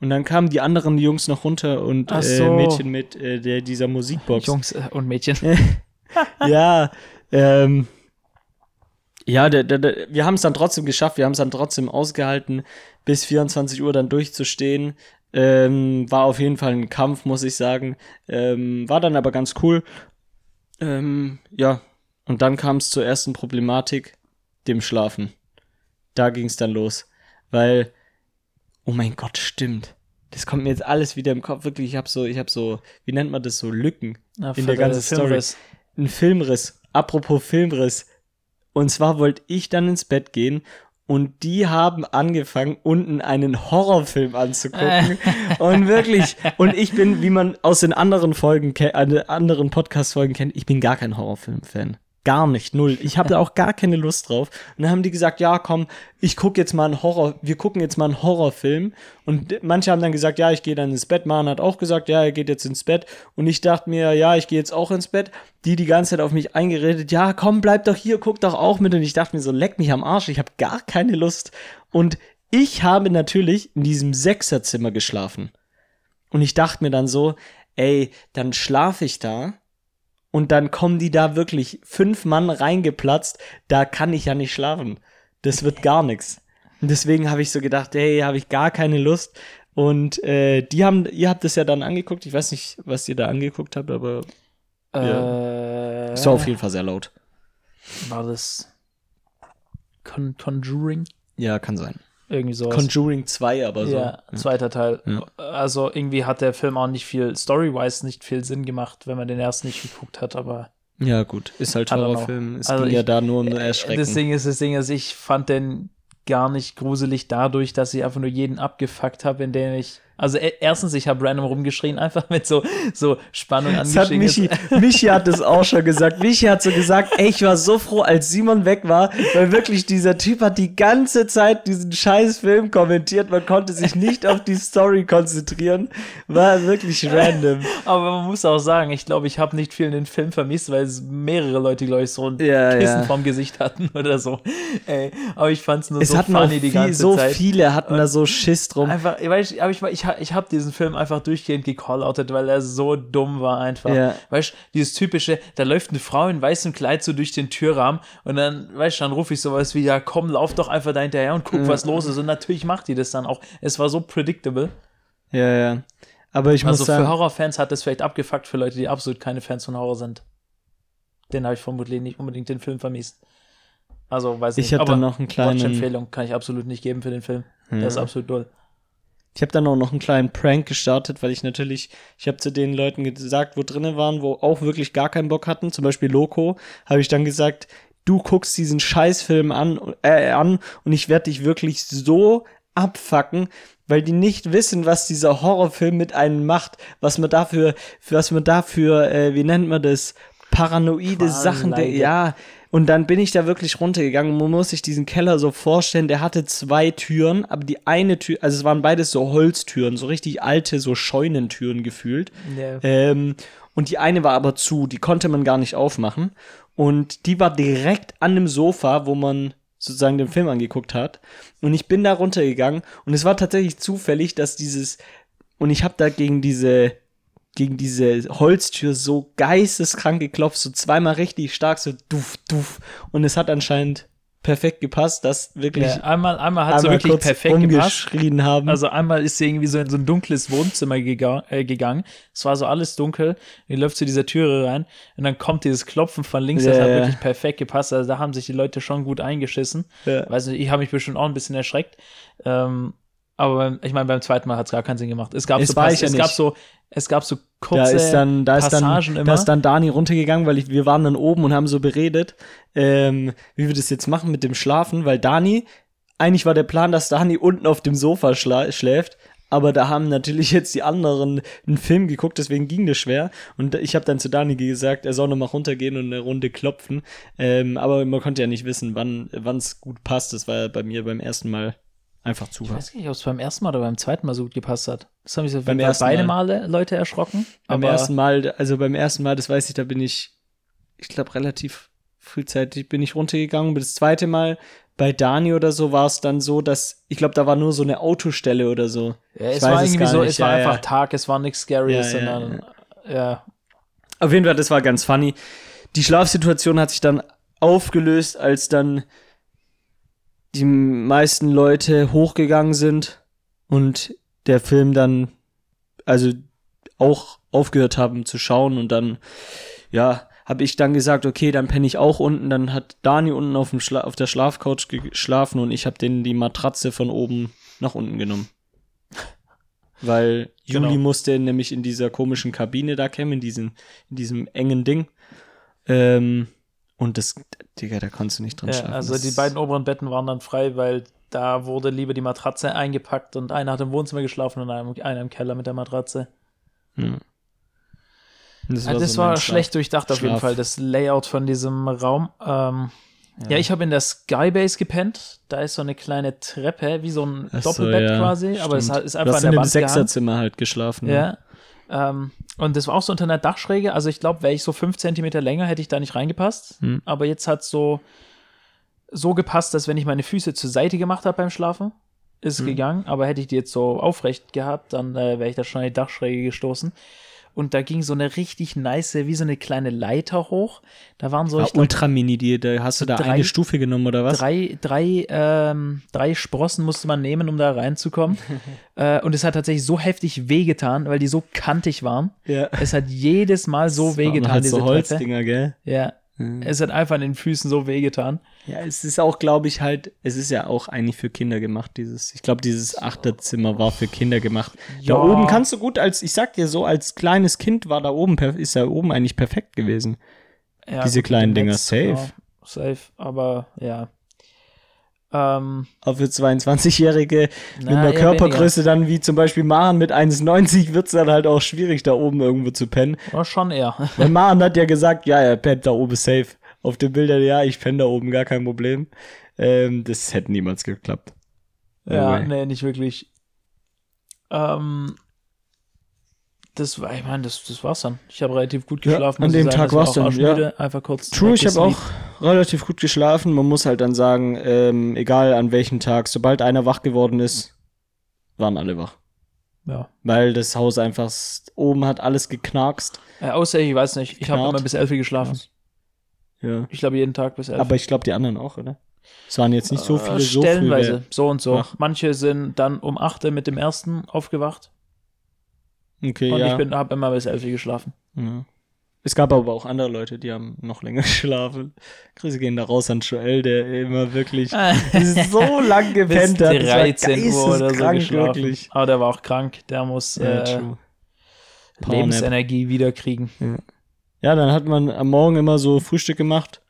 Speaker 1: Und dann kamen die anderen Jungs noch runter und äh,
Speaker 2: so.
Speaker 1: Mädchen mit äh, der, dieser Musikbox.
Speaker 2: Jungs äh, und Mädchen.
Speaker 1: ja, ähm, ja, der, der, der, wir haben es dann trotzdem geschafft, wir haben es dann trotzdem ausgehalten, bis 24 Uhr dann durchzustehen. Ähm, war auf jeden Fall ein Kampf, muss ich sagen. Ähm, war dann aber ganz cool. Ähm, ja, und dann kam es zur ersten Problematik, dem Schlafen. Da ging es dann los. Weil, oh mein Gott, stimmt. Das kommt mir jetzt alles wieder im Kopf. Wirklich, ich habe so, ich habe so, wie nennt man das so, Lücken
Speaker 2: Na,
Speaker 1: in der ganzen Story.
Speaker 2: Filmriss.
Speaker 1: Ein Filmriss. Apropos Filmriss. Und zwar wollte ich dann ins Bett gehen und die haben angefangen, unten einen Horrorfilm anzugucken. und wirklich, und ich bin, wie man aus den anderen Folgen, äh, anderen Podcast-Folgen kennt, ich bin gar kein Horrorfilm-Fan. Gar nicht, null. Ich habe da auch gar keine Lust drauf. Und dann haben die gesagt, ja, komm, ich gucke jetzt mal einen Horror, wir gucken jetzt mal einen Horrorfilm. Und manche haben dann gesagt, ja, ich gehe dann ins Bett. Man hat auch gesagt, ja, er geht jetzt ins Bett. Und ich dachte mir, ja, ich gehe jetzt auch ins Bett. Die die ganze Zeit auf mich eingeredet, ja, komm, bleib doch hier, guck doch auch mit. Und ich dachte mir so, leck mich am Arsch, ich habe gar keine Lust. Und ich habe natürlich in diesem Sechserzimmer geschlafen. Und ich dachte mir dann so, ey, dann schlafe ich da und dann kommen die da wirklich fünf Mann reingeplatzt, da kann ich ja nicht schlafen. Das wird gar nichts. Und deswegen habe ich so gedacht, hey, habe ich gar keine Lust. Und äh, die haben, ihr habt es ja dann angeguckt. Ich weiß nicht, was ihr da angeguckt habt, aber
Speaker 2: Äh,
Speaker 1: es war auf jeden Fall sehr laut.
Speaker 2: war das Con Conjuring?
Speaker 1: Ja, kann sein.
Speaker 2: Irgendwie sowas.
Speaker 1: Conjuring 2, aber so.
Speaker 2: ja, zweiter Teil.
Speaker 1: Ja.
Speaker 2: Also irgendwie hat der Film auch nicht viel, story-wise nicht viel Sinn gemacht, wenn man den ersten nicht geguckt hat, aber
Speaker 1: Ja, gut. Ist halt. Horrorfilm. Es
Speaker 2: Also
Speaker 1: ging ja da nur um Erschrecken.
Speaker 2: Das Ding ist, das Ding ist, ich fand den gar nicht gruselig dadurch, dass ich einfach nur jeden abgefuckt habe, indem ich Also e- erstens, ich habe random rumgeschrien, einfach mit so, so Spannung
Speaker 1: Das hat. Michi, Michi hat das auch schon gesagt. Michi hat so gesagt, ey, ich war so froh, als Simon weg war, weil wirklich dieser Typ hat die ganze Zeit diesen scheiß Film kommentiert. Man konnte sich nicht auf die Story konzentrieren. War wirklich random.
Speaker 2: Aber man muss auch sagen, ich glaube, ich habe nicht viel in den Film vermisst, weil es mehrere Leute, glaube ich, so ein
Speaker 1: Ja,
Speaker 2: Kissen
Speaker 1: ja.
Speaker 2: vorm Gesicht hatten oder so. Ey, aber ich fand es nur
Speaker 1: Es
Speaker 2: so funny die ganze
Speaker 1: so
Speaker 2: Zeit.
Speaker 1: viele hatten da so Schiss drum.
Speaker 2: Einfach, ich aber ich, ich, ich habe diesen Film einfach durchgehend gecalloutet, weil er so dumm war einfach.
Speaker 1: Ja.
Speaker 2: Weißt du, dieses typische, da läuft eine Frau in weißem Kleid so durch den Türrahmen und dann, weißt du, dann rufe ich sowas wie, ja komm, lauf doch einfach da hinterher und guck, was los ist. Und natürlich macht die das dann auch. Es war so predictable.
Speaker 1: Ja, ja. Aber ich
Speaker 2: Also
Speaker 1: muss
Speaker 2: für
Speaker 1: sagen,
Speaker 2: Horrorfans hat das vielleicht abgefuckt, für Leute, die absolut keine Fans von Horror sind. Den habe ich vermutlich nicht unbedingt den Film vermisst. Also, weiß
Speaker 1: Ich
Speaker 2: nicht.
Speaker 1: hab
Speaker 2: aber
Speaker 1: dann noch einen kleinen-
Speaker 2: Watch-Empfehlung kann ich absolut nicht geben für den Film. Der ist absolut doll.
Speaker 1: Ich habe dann auch noch einen kleinen Prank gestartet, weil ich natürlich, ich habe zu den Leuten gesagt, wo drinnen waren, wo auch wirklich gar keinen Bock hatten, zum Beispiel Loco, habe ich dann gesagt, du guckst diesen Scheißfilm an, äh, an und ich werde dich wirklich so abfacken, weil die nicht wissen, was dieser Horrorfilm mit einem macht, was man dafür, für was man dafür, äh, wie nennt man das, paranoide Sachen, der, ja. Und dann bin ich da wirklich runtergegangen. Man muss sich diesen Keller so vorstellen, der hatte zwei Türen, aber die eine Tür, also es waren beides so Holztüren, so richtig alte, so Scheunentüren gefühlt.
Speaker 2: Ja.
Speaker 1: Ähm, und die eine war aber zu, die konnte man gar nicht aufmachen. Und die war direkt an dem Sofa, wo man sozusagen den Film angeguckt hat. Und ich bin da runtergegangen und es war tatsächlich zufällig, dass dieses, und ich habe da gegen diese, gegen diese Holztür so geisteskrank geklopft, so zweimal richtig stark, so duff, duff. Und es hat anscheinend perfekt gepasst, dass wirklich
Speaker 2: Ja, einmal, einmal hat sie
Speaker 1: einmal
Speaker 2: wirklich perfekt gepasst.
Speaker 1: umgeschrien haben.
Speaker 2: Also einmal ist sie irgendwie so in so ein dunkles Wohnzimmer gega äh, gegangen. Es war so alles dunkel. Die läuft zu dieser Türe rein und dann kommt dieses Klopfen von links. Das
Speaker 1: Ja,
Speaker 2: hat
Speaker 1: ja.
Speaker 2: wirklich perfekt gepasst. Also da haben sich die Leute schon gut eingeschissen.
Speaker 1: Ja.
Speaker 2: Weiß nicht, ich habe mich bestimmt auch ein bisschen erschreckt. Ähm, aber ich meine, beim zweiten Mal hat es gar keinen Sinn gemacht. Es gab
Speaker 1: Es
Speaker 2: so Pass-
Speaker 1: ja
Speaker 2: es gab so es gab so
Speaker 1: da
Speaker 2: kurze
Speaker 1: ist dann, da ist dann,
Speaker 2: Passagen immer.
Speaker 1: da ist dann Dani runtergegangen, weil ich, wir waren dann oben und haben so beredet, ähm, wie wir das jetzt machen mit dem Schlafen, weil Dani, eigentlich war der Plan, dass Dani unten auf dem Sofa schläft, aber da haben natürlich jetzt die anderen einen Film geguckt, deswegen ging das schwer. Und ich habe dann zu Dani gesagt, er soll noch mal runtergehen und eine Runde klopfen. Ähm, aber man konnte ja nicht wissen, wann es gut passt. Das war ja bei mir beim ersten Mal einfach zu.
Speaker 2: ich weiß nicht, ob es beim ersten Mal oder beim zweiten Mal so gut gepasst hat. Das haben mich so
Speaker 1: Beim ersten
Speaker 2: beide
Speaker 1: Mal.
Speaker 2: Male Leute erschrocken.
Speaker 1: Beim ersten Mal, also beim ersten Mal, das weiß ich, da bin ich, ich glaube, relativ frühzeitig bin ich runtergegangen. Das zweite Mal bei Dani oder so war es dann so, dass, ich glaube, da war nur so eine Autostelle oder so.
Speaker 2: ja, es war irgendwie so,
Speaker 1: nicht.
Speaker 2: es war
Speaker 1: Ja,
Speaker 2: einfach
Speaker 1: ja.
Speaker 2: Tag, es war nichts Scaryes,
Speaker 1: ja,
Speaker 2: sondern ja.
Speaker 1: Auf jeden Fall, das war ganz funny. Die Schlafsituation hat sich dann aufgelöst, als dann die meisten Leute hochgegangen sind und der Film dann, also auch aufgehört haben zu schauen und dann, ja, habe ich dann gesagt, okay, dann penne ich auch unten. Dann hat Dani unten auf, dem Schla auf der Schlafcouch geschlafen und ich habe den die Matratze von oben nach unten genommen. Weil Juli
Speaker 2: Genau.
Speaker 1: musste nämlich in dieser komischen Kabine da kämen, in diesem, in diesem engen Ding. Ähm, und das, Digga, da konntest du nicht drin
Speaker 2: Ja,
Speaker 1: schlafen.
Speaker 2: also die beiden oberen Betten waren dann frei, weil da wurde lieber die Matratze eingepackt und einer hat im Wohnzimmer geschlafen und einer, im Keller mit der Matratze.
Speaker 1: Ja. Das
Speaker 2: Also das
Speaker 1: so
Speaker 2: war
Speaker 1: Schlaf-
Speaker 2: schlecht durchdacht auf jeden
Speaker 1: Schlaf.
Speaker 2: Fall, das Layout von diesem Raum. Ähm, ja. ich habe in der Skybase gepennt. Da ist so eine kleine Treppe, wie so ein
Speaker 1: Ach so,
Speaker 2: Doppelbett
Speaker 1: ja,
Speaker 2: quasi, aber es
Speaker 1: stimmt.
Speaker 2: ist
Speaker 1: Du
Speaker 2: einfach
Speaker 1: hast
Speaker 2: an
Speaker 1: in
Speaker 2: der
Speaker 1: dem
Speaker 2: Wand gehangen.
Speaker 1: Sechserzimmer halt geschlafen. ne?
Speaker 2: Ja. Ähm, und das war auch so unter einer Dachschräge. Also ich glaube, wäre ich so fünf Zentimeter länger, hätte ich da nicht reingepasst.
Speaker 1: Hm.
Speaker 2: Aber jetzt hat so so gepasst, dass wenn ich meine Füße zur Seite gemacht habe beim Schlafen, ist
Speaker 1: Hm.
Speaker 2: gegangen. Aber hätte ich die jetzt so aufrecht gehabt, dann äh, wäre ich da schon an die Dachschräge gestoßen. Und da ging so eine richtig nice, wie so eine kleine Leiter hoch. Da waren so, glaub,
Speaker 1: ultra mini, die, da hast du da
Speaker 2: drei-
Speaker 1: eine Stufe genommen oder was?
Speaker 2: drei, drei, ähm, drei Sprossen musste man nehmen, um da reinzukommen. äh, und es hat tatsächlich so heftig wehgetan, weil die so kantig waren.
Speaker 1: Ja.
Speaker 2: Es hat jedes Mal so
Speaker 1: Das
Speaker 2: wehgetan,
Speaker 1: halt
Speaker 2: diese
Speaker 1: so
Speaker 2: Treppe.
Speaker 1: Holzdinger, gell?
Speaker 2: Ja. Es hat einfach an den Füßen so wehgetan.
Speaker 1: Ja, es ist auch, glaube ich, halt, es ist ja auch eigentlich für Kinder gemacht, dieses, ich glaube, dieses Achterzimmer war für Kinder gemacht.
Speaker 2: Ja.
Speaker 1: Da oben kannst du gut als, ich sag dir so, als kleines Kind war da oben, ist da oben eigentlich perfekt gewesen.
Speaker 2: Ja,
Speaker 1: Diese
Speaker 2: gut,
Speaker 1: kleinen Dinger, safe.
Speaker 2: genau, safe, aber ja. Ähm,
Speaker 1: Aber für 22-Jährige mit einer Körpergröße dann wie zum Beispiel Maren mit 1,90 wird es dann halt auch schwierig, da oben irgendwo zu pennen.
Speaker 2: war schon eher.
Speaker 1: Weil Maren hat ja gesagt, ja, er pennt da oben safe. Auf den Bildern, ja, ich penne da oben, gar kein Problem. Ähm, das hätte niemals geklappt.
Speaker 2: Ja, nee, nicht wirklich. Ähm, das war, ich meine, das, das war's dann. Ich habe relativ gut
Speaker 1: Ja,
Speaker 2: geschlafen.
Speaker 1: an
Speaker 2: muss ich
Speaker 1: dem
Speaker 2: sagen.
Speaker 1: Tag
Speaker 2: war
Speaker 1: war's
Speaker 2: auch
Speaker 1: dann,
Speaker 2: arschmüde. Einfach kurz.
Speaker 1: True, ich habe auch relativ gut geschlafen. Man muss halt dann sagen, ähm, egal an welchem Tag, sobald einer wach geworden ist, waren alle wach.
Speaker 2: Ja.
Speaker 1: Weil das Haus einfach oben hat alles geknarkst.
Speaker 2: Äh, außer, ich weiß nicht, ich habe immer bis 11 Uhr geschlafen.
Speaker 1: Ja.
Speaker 2: Ich glaube, jeden Tag bis 11
Speaker 1: Aber ich glaube, die anderen auch, oder? Es waren jetzt nicht so viele
Speaker 2: Äh,
Speaker 1: so
Speaker 2: Stellenweise, so und so.
Speaker 1: Ach.
Speaker 2: Manche sind dann um 8 Uhr mit dem ersten aufgewacht.
Speaker 1: Okay,
Speaker 2: Und
Speaker 1: ja.
Speaker 2: ich bin, habe immer bis 11 Uhr geschlafen.
Speaker 1: ja. Es gab aber auch andere Leute, die haben noch länger geschlafen. Grüße gehen da raus an Joel, der immer wirklich so lang gepennt hat. Das war
Speaker 2: 13 Uhr oder so geschlafen.
Speaker 1: wirklich.
Speaker 2: Aber der war auch krank. Der muss
Speaker 1: Ja,
Speaker 2: äh. Lebensenergie wiederkriegen.
Speaker 1: Ja, dann hat man am Morgen immer so Frühstück gemacht.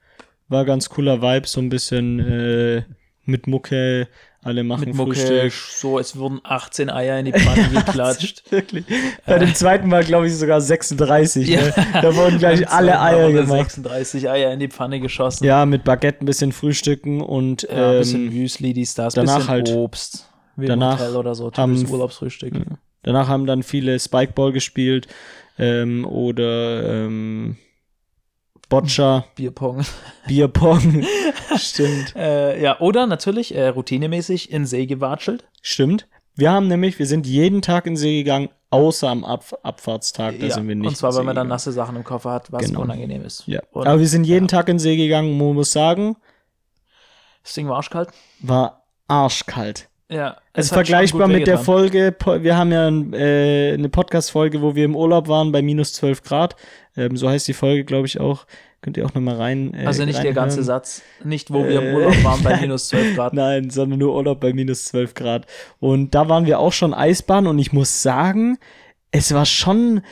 Speaker 1: War ganz cooler Vibe, so ein bisschen äh, mit Mucke, alle machen
Speaker 2: Mit Mucke,
Speaker 1: Frühstück.
Speaker 2: so, es wurden 18 Eier in die Pfanne geklatscht.
Speaker 1: Wirklich. Bei dem zweiten Mal, glaube ich, sogar 36.
Speaker 2: Ja.
Speaker 1: Ne? Da wurden gleich alle Eier gemacht.
Speaker 2: 36 Eier in die Pfanne geschossen.
Speaker 1: Ja, mit Baguette ein bisschen frühstücken und
Speaker 2: Ja, ein bisschen
Speaker 1: ähm,
Speaker 2: Müsli, dies, das,
Speaker 1: danach
Speaker 2: bisschen
Speaker 1: halt-
Speaker 2: Obst. Wie
Speaker 1: danach
Speaker 2: im Hotel oder so,
Speaker 1: haben-
Speaker 2: typisches Urlaubsfrühstück.
Speaker 1: danach haben dann viele Spikeball gespielt ähm, oder ähm, Boccia,
Speaker 2: Bierpong.
Speaker 1: Bierpong. Stimmt.
Speaker 2: äh, ja, oder natürlich äh, routinemäßig in See gewatschelt.
Speaker 1: Stimmt. Wir haben nämlich, wir sind jeden Tag in See gegangen, außer am Ab Abfahrtstag, da
Speaker 2: ja,
Speaker 1: sind wir nicht.
Speaker 2: und zwar, wenn man dann nasse Sachen im Koffer hat, was
Speaker 1: Genau.
Speaker 2: unangenehm ist.
Speaker 1: Ja.
Speaker 2: Und
Speaker 1: Aber wir sind jeden Tag in See gegangen, man muss sagen,
Speaker 2: das Ding war arschkalt.
Speaker 1: war arschkalt.
Speaker 2: Ja.
Speaker 1: Es ist vergleichbar mit der. Folge, wir haben ja äh, eine Podcast-Folge, wo wir im Urlaub waren bei minus 12 Grad. Ähm, so heißt die Folge, glaube ich, auch. Könnt ihr auch nochmal rein. Äh,
Speaker 2: Also nicht der ganze
Speaker 1: reinhören.
Speaker 2: Satz. Nicht, wo wir
Speaker 1: Äh,
Speaker 2: im Urlaub waren bei minus 12 Grad.
Speaker 1: Nein, sondern nur Urlaub bei minus 12 Grad. Und da waren wir auch schon Eisbahn und ich muss sagen, es war schon,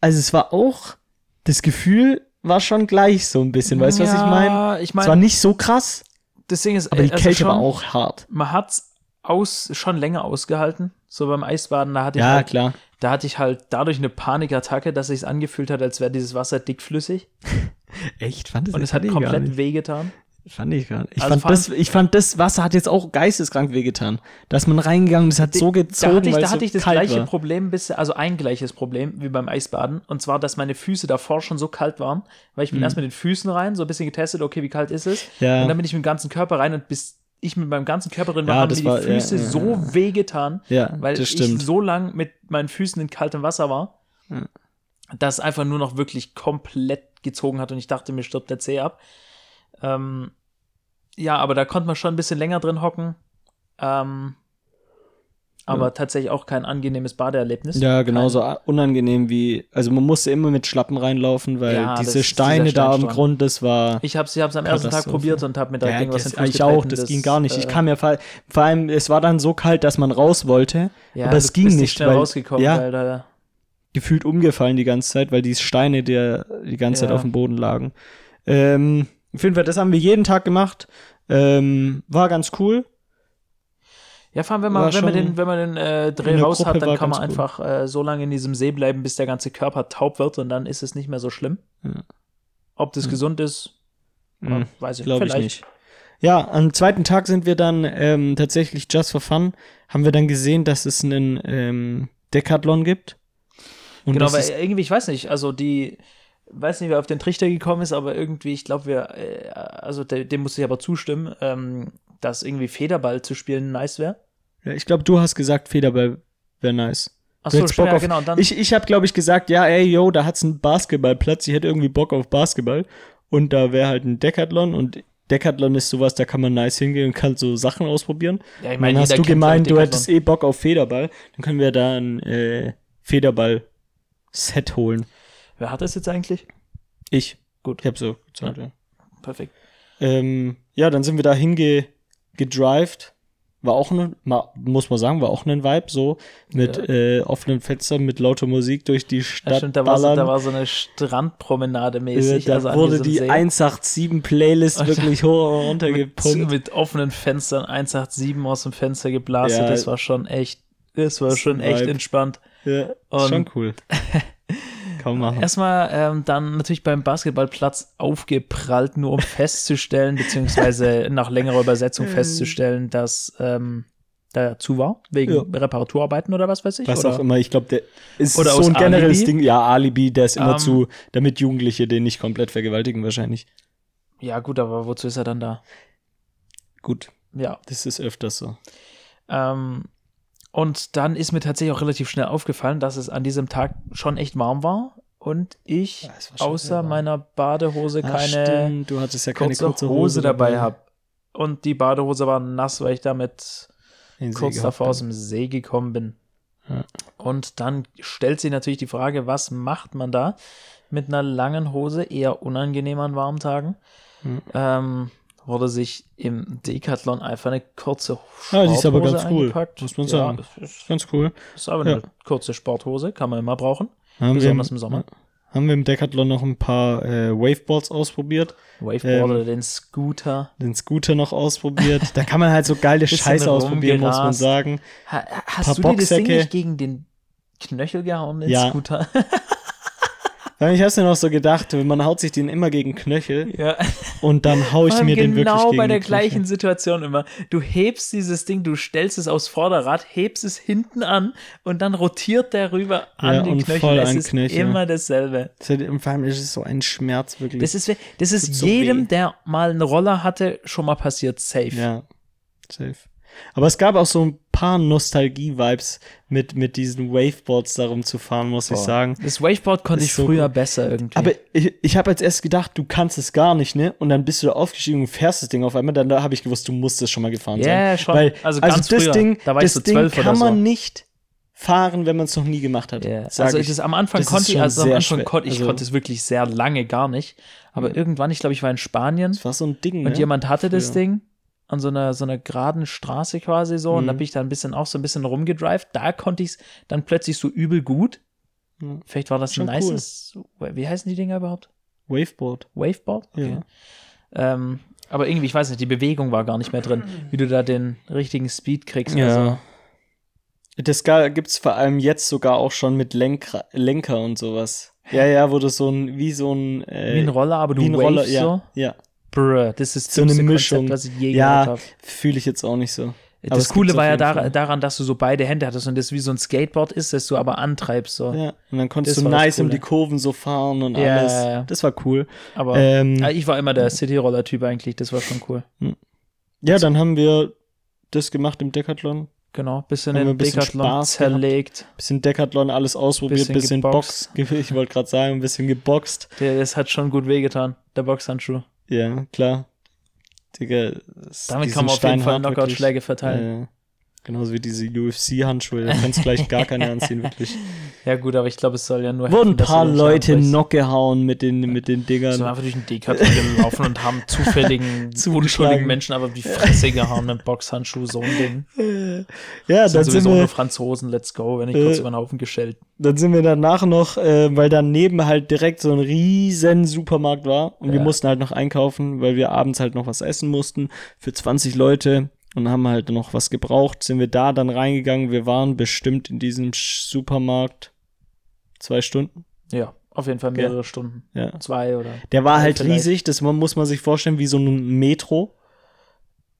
Speaker 1: also es war auch, das Gefühl war schon gleich so ein bisschen. Weißt du, was ich meine?
Speaker 2: Ja, ich
Speaker 1: Es war nicht so krass,
Speaker 2: das Ding ist,
Speaker 1: aber die
Speaker 2: also
Speaker 1: Kälte
Speaker 2: schon,
Speaker 1: war auch hart.
Speaker 2: man hat's aus, schon länger ausgehalten. So beim Eisbaden, da hatte ich
Speaker 1: Ja,
Speaker 2: halt,
Speaker 1: klar.
Speaker 2: Da hatte ich halt dadurch eine Panikattacke, dass sich's angefühlt hat, als wäre dieses Wasser dickflüssig.
Speaker 1: Echt? Fand
Speaker 2: Und es hat komplett wehgetan.
Speaker 1: Fand ich gar nicht. Ich,
Speaker 2: Also
Speaker 1: fand
Speaker 2: allem-
Speaker 1: das, ich fand das Wasser hat jetzt auch geisteskrank wehgetan. Da ist man reingegangen und es hat so gezogen,
Speaker 2: da hatte ich, da
Speaker 1: es
Speaker 2: hatte
Speaker 1: so
Speaker 2: ich das gleiche
Speaker 1: war.
Speaker 2: Problem, bis, also ein gleiches Problem wie beim Eisbaden. Und zwar, dass meine Füße davor schon so kalt waren, weil ich bin erst mit den Füßen rein, so ein bisschen getestet, okay, wie kalt ist es?
Speaker 1: Mhm. Ja.
Speaker 2: Und dann bin ich mit dem ganzen Körper rein und bis ich mit meinem ganzen Körper drin war,
Speaker 1: Ja,
Speaker 2: haben mir die
Speaker 1: war- ja,
Speaker 2: Füße
Speaker 1: ja, ja.
Speaker 2: so wehgetan, weil ich
Speaker 1: stimmt.
Speaker 2: so lang mit meinen Füßen in kaltem Wasser war, dass es einfach nur noch wirklich komplett gezogen hat und ich dachte, mir stirbt der Zeh ab. Ähm, ja, aber da konnte man schon ein bisschen länger drin hocken. Ähm, aber
Speaker 1: Ja.
Speaker 2: tatsächlich auch kein angenehmes Badeerlebnis.
Speaker 1: Ja, genauso unangenehm wie, also man musste immer mit Schlappen reinlaufen, weil
Speaker 2: Ja, das
Speaker 1: diese Steine da am. Grund, das war.
Speaker 2: Ich habe es ich hab's am ersten Tag probiert und habe mir da
Speaker 1: Ja,
Speaker 2: irgendwas
Speaker 1: das, ich auch,
Speaker 2: getreten,
Speaker 1: das, ging gar nicht. Ich
Speaker 2: äh,
Speaker 1: kam ja vor, vor allem, es war dann so kalt, dass man raus wollte,
Speaker 2: ja,
Speaker 1: aber es ging
Speaker 2: bist
Speaker 1: nicht,
Speaker 2: schnell
Speaker 1: weil-
Speaker 2: rausgekommen,
Speaker 1: ja.
Speaker 2: weil da
Speaker 1: gefühlt umgefallen die ganze Zeit, weil die Steine der die ganze Zeit auf dem Boden lagen. Ähm, auf jeden Fall, das haben wir jeden Tag gemacht. Ähm, war ganz cool.
Speaker 2: Ja, wenn
Speaker 1: War
Speaker 2: man, wenn man den, wenn man den äh, Dreh raus
Speaker 1: Gruppe
Speaker 2: hat, dann kann man einfach äh, so lange in diesem See bleiben, bis der ganze Körper taub wird und dann ist es nicht mehr so schlimm.
Speaker 1: Ja.
Speaker 2: Ob das gesund ist,
Speaker 1: Hm,
Speaker 2: weiß ich
Speaker 1: Glaube ich
Speaker 2: vielleicht.
Speaker 1: nicht. Ja, am zweiten Tag sind wir dann ähm, tatsächlich just for fun, haben wir dann gesehen, dass es einen ähm, Decathlon gibt. Und
Speaker 2: Genau, weil irgendwie, ich weiß nicht, also die, weiß nicht, wer auf den Trichter gekommen ist, aber irgendwie, ich glaube, wir, äh, also de, dem muss ich aber zustimmen, ähm, dass irgendwie Federball zu spielen nice wäre.
Speaker 1: ja, ich glaube, du hast gesagt, Federball wäre nice.
Speaker 2: Achso,
Speaker 1: hättest Bock
Speaker 2: ja,
Speaker 1: auf-
Speaker 2: genau. Dann,
Speaker 1: Ich, ich habe, glaube ich, gesagt, ja, ey, yo, da hat's einen Basketballplatz, ich hätte irgendwie Bock auf Basketball. Und da wäre halt ein Decathlon und Decathlon ist sowas, da kann man nice hingehen und kann so Sachen ausprobieren.
Speaker 2: ja, ich
Speaker 1: dann hast du gemeint, du hättest eh Bock auf Federball. Dann können wir da ein äh, Federball-Set holen.
Speaker 2: Wer hat das jetzt eigentlich?
Speaker 1: Ich.
Speaker 2: Gut.
Speaker 1: Ich habe so gesagt, ja.
Speaker 2: Perfekt.
Speaker 1: Ähm, ja, dann sind wir da hinge gedrived. war auch ein, muss man sagen, war auch ein Vibe, so mit
Speaker 2: Ja.
Speaker 1: äh, offenen Fenstern, mit lauter Musik durch die
Speaker 2: Ja,
Speaker 1: Stadt
Speaker 2: stimmt, da war, so, da war so eine Strandpromenade
Speaker 1: Äh,
Speaker 2: mäßig.
Speaker 1: da
Speaker 2: also
Speaker 1: wurde die
Speaker 2: See.
Speaker 1: 187 Playlist
Speaker 2: Und-
Speaker 1: wirklich hoch und
Speaker 2: mit,
Speaker 1: runter gepumpt.
Speaker 2: mit offenen Fenstern 187 aus dem Fenster geblasen.
Speaker 1: Ja.
Speaker 2: das war schon echt, das war schon echt
Speaker 1: Vibe.
Speaker 2: entspannt.
Speaker 1: Ja,
Speaker 2: Und-
Speaker 1: schon cool. Kaum machen.
Speaker 2: Erstmal ähm, dann natürlich beim Basketballplatz aufgeprallt, nur um festzustellen, beziehungsweise nach längerer Übersetzung festzustellen, dass ähm, da zu war, wegen
Speaker 1: Ja.
Speaker 2: Reparaturarbeiten oder was weiß ich.
Speaker 1: Was
Speaker 2: oder?
Speaker 1: auch immer, ich glaube, der ist
Speaker 2: Oder
Speaker 1: so ein generelles
Speaker 2: Alibi?
Speaker 1: Ding. Ja, Alibi, der ist immer
Speaker 2: Ähm,
Speaker 1: zu, damit Jugendliche den nicht komplett vergewaltigen, wahrscheinlich.
Speaker 2: Ja, gut, aber wozu ist er dann da?
Speaker 1: Gut,
Speaker 2: Ja.
Speaker 1: das ist öfters so.
Speaker 2: Ähm, und dann ist mir tatsächlich auch relativ schnell aufgefallen, dass es an diesem Tag schon echt warm war und ich
Speaker 1: Ja,
Speaker 2: außer meiner Badehose
Speaker 1: Ah,
Speaker 2: keine
Speaker 1: stimmt, du hattest ja keine
Speaker 2: kurze,
Speaker 1: kurze
Speaker 2: Hose, dabei habe. Und die Badehose war nass, weil ich damit kurz davor
Speaker 1: hab.
Speaker 2: aus dem See gekommen bin.
Speaker 1: Ja.
Speaker 2: Und dann stellt sich natürlich die Frage, was macht man da mit einer langen Hose, eher unangenehm an warmen Tagen?
Speaker 1: Hm.
Speaker 2: Ähm, wurde sich im Decathlon einfach eine kurze
Speaker 1: Ja, die ist aber
Speaker 2: Sporthose
Speaker 1: ganz cool,
Speaker 2: eingepackt.
Speaker 1: muss man
Speaker 2: Ja,
Speaker 1: sagen.
Speaker 2: das ist,
Speaker 1: Ganz cool.
Speaker 2: ist aber
Speaker 1: Ja.
Speaker 2: eine kurze Sporthose, kann man immer brauchen.
Speaker 1: Haben
Speaker 2: Besonders
Speaker 1: wir,
Speaker 2: im Sommer.
Speaker 1: Haben wir im Decathlon noch ein paar äh, Waveboards ausprobiert,
Speaker 2: Waveboard
Speaker 1: Ähm,
Speaker 2: oder den Scooter.
Speaker 1: den Scooter noch ausprobiert. Da kann man halt so geile Scheiße ausprobieren, muss man sagen.
Speaker 2: Ha, hast du dir das Ding nicht gegen den Knöchel gehauen, den
Speaker 1: Ja.
Speaker 2: Scooter?
Speaker 1: Ich hab's mir noch so gedacht, man haut sich den immer gegen Knöchel
Speaker 2: ja.
Speaker 1: und dann hau ich mir den wirklich
Speaker 2: genau bei der
Speaker 1: Knöchel.
Speaker 2: gleichen Situation immer. Du hebst dieses Ding, du stellst es aufs Vorderrad, hebst es hinten an und dann rotiert der rüber an
Speaker 1: Ja,
Speaker 2: den
Speaker 1: und
Speaker 2: Knöchel.
Speaker 1: voll
Speaker 2: Es
Speaker 1: an
Speaker 2: ist
Speaker 1: Knöchel.
Speaker 2: immer dasselbe.
Speaker 1: Vor allem ist es so ein Schmerz, wirklich.
Speaker 2: Das ist, das ist
Speaker 1: so
Speaker 2: jedem,
Speaker 1: weh.
Speaker 2: der mal einen Roller hatte, schon mal passiert. Safe.
Speaker 1: Ja, safe. Aber es gab auch so ein paar Nostalgie-Vibes mit, mit diesen Waveboards darum zu fahren, muss ich
Speaker 2: Boah.
Speaker 1: sagen.
Speaker 2: Das Waveboard konnte
Speaker 1: Ist
Speaker 2: ich
Speaker 1: so
Speaker 2: früher
Speaker 1: gut.
Speaker 2: besser irgendwie.
Speaker 1: Aber ich, ich habe als erst gedacht, du kannst es gar nicht, ne? Und dann bist du da aufgestiegen und fährst das Ding auf einmal. Dann da habe ich gewusst, du musst es schon mal gefahren
Speaker 2: Ja,
Speaker 1: sein.
Speaker 2: schon.
Speaker 1: Weil,
Speaker 2: Also
Speaker 1: also,
Speaker 2: ganz
Speaker 1: das
Speaker 2: früher.
Speaker 1: Ding,
Speaker 2: Da war ich
Speaker 1: das
Speaker 2: so
Speaker 1: Ding
Speaker 2: 12 oder
Speaker 1: kann man
Speaker 2: so.
Speaker 1: nicht fahren, wenn man es noch nie gemacht hat.
Speaker 2: Ja,
Speaker 1: sag
Speaker 2: also
Speaker 1: ich.
Speaker 2: das am Anfang
Speaker 1: Das
Speaker 2: konnte ich, also am Anfang konnte ich
Speaker 1: Also-
Speaker 2: konnte es wirklich sehr lange gar nicht. Aber irgendwann, ich glaube, ich war in Spanien
Speaker 1: Das war so ein Ding,
Speaker 2: und
Speaker 1: ne?
Speaker 2: jemand hatte das
Speaker 1: Früher.
Speaker 2: Ding an so einer so einer geraden Straße quasi so und da
Speaker 1: Mhm.
Speaker 2: bin ich da ein bisschen auch so ein bisschen rumgedrived. Da konnte ich es dann plötzlich so übel gut.
Speaker 1: Ja.
Speaker 2: Vielleicht war das
Speaker 1: Schon
Speaker 2: ein nices. Wie heißen die Dinger überhaupt?
Speaker 1: Waveboard.
Speaker 2: Waveboard? Okay.
Speaker 1: Ja.
Speaker 2: Ähm, aber irgendwie, ich weiß nicht, die Bewegung war gar nicht mehr drin, wie du da den richtigen Speed kriegst. Also,
Speaker 1: Das gibt es vor allem jetzt sogar auch schon mit Lenker, Lenker und sowas. Ja, ja, wo du so ein, wie so ein, äh,
Speaker 2: wie ein Roller, aber du
Speaker 1: wie ein Roller, ja,
Speaker 2: so.
Speaker 1: ja.
Speaker 2: Bruh, das ist
Speaker 1: So eine Mischung.
Speaker 2: Konzept, was ich je
Speaker 1: Ja,
Speaker 2: gehört habe.
Speaker 1: fühle ich jetzt auch nicht so. Aber
Speaker 2: Das Coole war ja dar daran, dass du so beide Hände hattest und das wie so ein Skateboard ist, das du aber antreibst. So.
Speaker 1: Ja, und dann konntest
Speaker 2: Das
Speaker 1: du nice um die Kurven so fahren und
Speaker 2: Ja,
Speaker 1: alles.
Speaker 2: ja, ja.
Speaker 1: Das war cool.
Speaker 2: Aber
Speaker 1: Ähm,
Speaker 2: äh, ich war immer der City-Roller-Typ eigentlich, das war schon cool.
Speaker 1: ja, dann haben wir das gemacht im Decathlon.
Speaker 2: Genau, bisschen in
Speaker 1: ein bisschen
Speaker 2: Decathlon
Speaker 1: Spaß gehabt.
Speaker 2: zerlegt.
Speaker 1: Bisschen Decathlon, alles ausprobiert,
Speaker 2: Bisschen
Speaker 1: bisschen. Box. Ich wollte gerade sagen, ein bisschen geboxt.
Speaker 2: Der, das hat schon gut wehgetan, der Boxhandschuh.
Speaker 1: Ja, klar. Digga,
Speaker 2: Damit kann man auf jeden Fall Knockout-Schläge verteilen.
Speaker 1: Äh, genauso wie diese UFC-Handschuhe. Da kannst gleich gar keine anziehen, wirklich.
Speaker 2: Ja gut, aber ich glaube, es soll ja nur
Speaker 1: Wurden ein paar Leute
Speaker 2: Schaden brichst.
Speaker 1: knock gehauen mit den, mit den
Speaker 2: sind
Speaker 1: Dingern.
Speaker 2: einfach durch den Decathlon gelaufen und haben zufälligen, unschuldigen Menschen aber die Fresse gehauen mit Boxhandschuh, so ein Ding.
Speaker 1: Ja,
Speaker 2: Das sind
Speaker 1: dann sind,
Speaker 2: sowieso nur
Speaker 1: wir,
Speaker 2: Franzosen, let's go, wenn ich
Speaker 1: Äh,
Speaker 2: kurz über den Haufen geschellt.
Speaker 1: dann sind wir danach noch, äh, weil daneben halt direkt so ein riesen Supermarkt war und wir
Speaker 2: Ja.
Speaker 1: mussten halt noch einkaufen, weil wir abends halt noch was essen mussten für 20 Leute und haben halt noch was gebraucht. Sind wir da dann reingegangen. Wir waren bestimmt in diesem Supermarkt zwei Stunden.
Speaker 2: Ja, auf jeden Fall mehrere Stunden.
Speaker 1: Ja.
Speaker 2: Zwei oder.
Speaker 1: Der war
Speaker 2: Ja,
Speaker 1: halt
Speaker 2: vielleicht.
Speaker 1: riesig, das muss man sich vorstellen wie so ein Metro.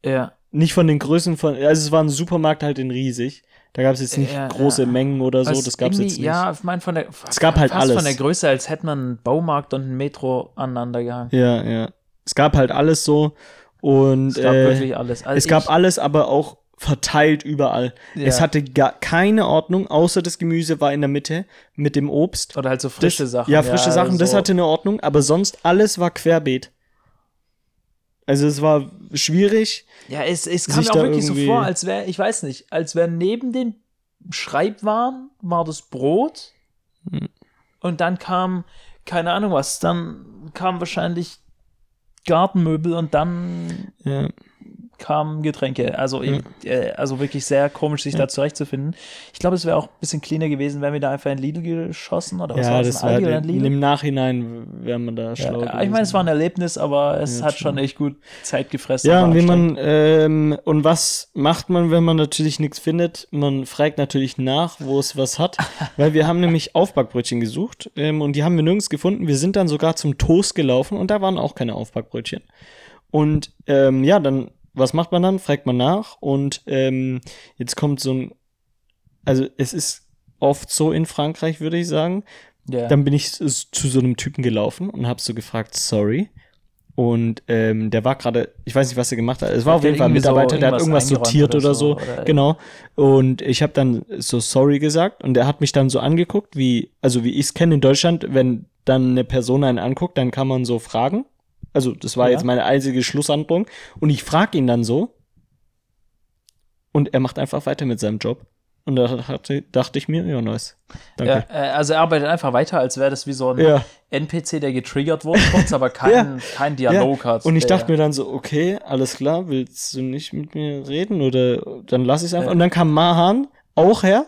Speaker 2: Ja,
Speaker 1: Nicht von den Größen von, also es war ein Supermarkt halt in riesig. Da gab es jetzt nicht
Speaker 2: Ja,
Speaker 1: große
Speaker 2: ja.
Speaker 1: Mengen oder so,
Speaker 2: Also
Speaker 1: das gab es jetzt nicht.
Speaker 2: Ja, ich meine von der.
Speaker 1: Es gab halt alles.
Speaker 2: von der Größe, als hätte man einen Baumarkt und ein Metro aneinander gehangen.
Speaker 1: Ja, ja. Es gab halt alles so und
Speaker 2: Es gab
Speaker 1: äh,
Speaker 2: wirklich alles. Also
Speaker 1: es gab alles, aber auch verteilt überall.
Speaker 2: Ja.
Speaker 1: Es hatte gar keine Ordnung, außer das Gemüse war in der Mitte mit dem Obst.
Speaker 2: Oder halt so frische
Speaker 1: das,
Speaker 2: Sachen.
Speaker 1: Ja, frische Sachen, das
Speaker 2: so.
Speaker 1: hatte eine Ordnung, aber sonst alles war querbeet. Also es war schwierig.
Speaker 2: Ja, es, es kam mir auch wirklich so vor, als wäre, ich weiß nicht, als wäre neben den Schreibwaren war das Brot
Speaker 1: Hm.
Speaker 2: und dann kam, keine Ahnung was, dann kam wahrscheinlich Gartenmöbel und dann
Speaker 1: Ja.
Speaker 2: Kamen Getränke. Also, eben, äh, also wirklich sehr komisch, sich da zurechtzufinden. Ich glaube, es wäre auch ein bisschen cleaner gewesen, wenn wir da einfach in Lidl geschossen oder was
Speaker 1: Ja,
Speaker 2: war
Speaker 1: das
Speaker 2: Aldi oder ein Lidl?
Speaker 1: im Nachhinein wäre man da schlau.
Speaker 2: Ja, ich meine, es war ein Erlebnis, aber es
Speaker 1: Ja,
Speaker 2: hat
Speaker 1: schon.
Speaker 2: echt gut Zeit gefressen.
Speaker 1: Ja, und wie man, ähm, und was macht man, wenn man natürlich nichts findet? Man fragt natürlich nach, wo es was hat, weil wir haben nämlich Aufbackbrötchen gesucht ähm, und die haben wir nirgends gefunden. Wir sind dann sogar zum Toast gelaufen und da waren auch keine Aufbackbrötchen. Und ähm, ja, dann, was macht man dann? Fragt man nach und ähm, jetzt kommt so ein, also es ist oft so in Frankreich, würde ich sagen,
Speaker 2: ja.
Speaker 1: dann bin ich zu so einem Typen gelaufen und habe so gefragt, sorry. Und ähm, der war gerade, ich weiß nicht, was er gemacht hat. Es war auf
Speaker 2: Der
Speaker 1: jeden Fall ein
Speaker 2: irgendwie so
Speaker 1: Mitarbeiter, der hat irgendwas sortiert oder
Speaker 2: oder
Speaker 1: so.
Speaker 2: so, oder-
Speaker 1: genau. Und ich habe dann so sorry gesagt und der hat mich dann so angeguckt, wie, also wie ich es kenne in Deutschland, wenn dann eine Person einen anguckt, dann kann man so fragen. Also das war
Speaker 2: Ja.
Speaker 1: jetzt meine einzige Schlusshandlung. Und ich frage ihn dann so. Und er macht einfach weiter mit seinem Job. Und da hatte, dachte ich mir, ja, nice. Danke.
Speaker 2: Ja, äh, also er arbeitet einfach weiter, als wäre das wie so ein
Speaker 1: Ja.
Speaker 2: NPC, der getriggert wurde, kurz, aber kein,
Speaker 1: Ja.
Speaker 2: kein Dialog hat.
Speaker 1: Und ich dachte mir dann so, okay, alles klar, willst du nicht mit mir reden oder dann lass ich es einfach. Und dann kam Mahan auch her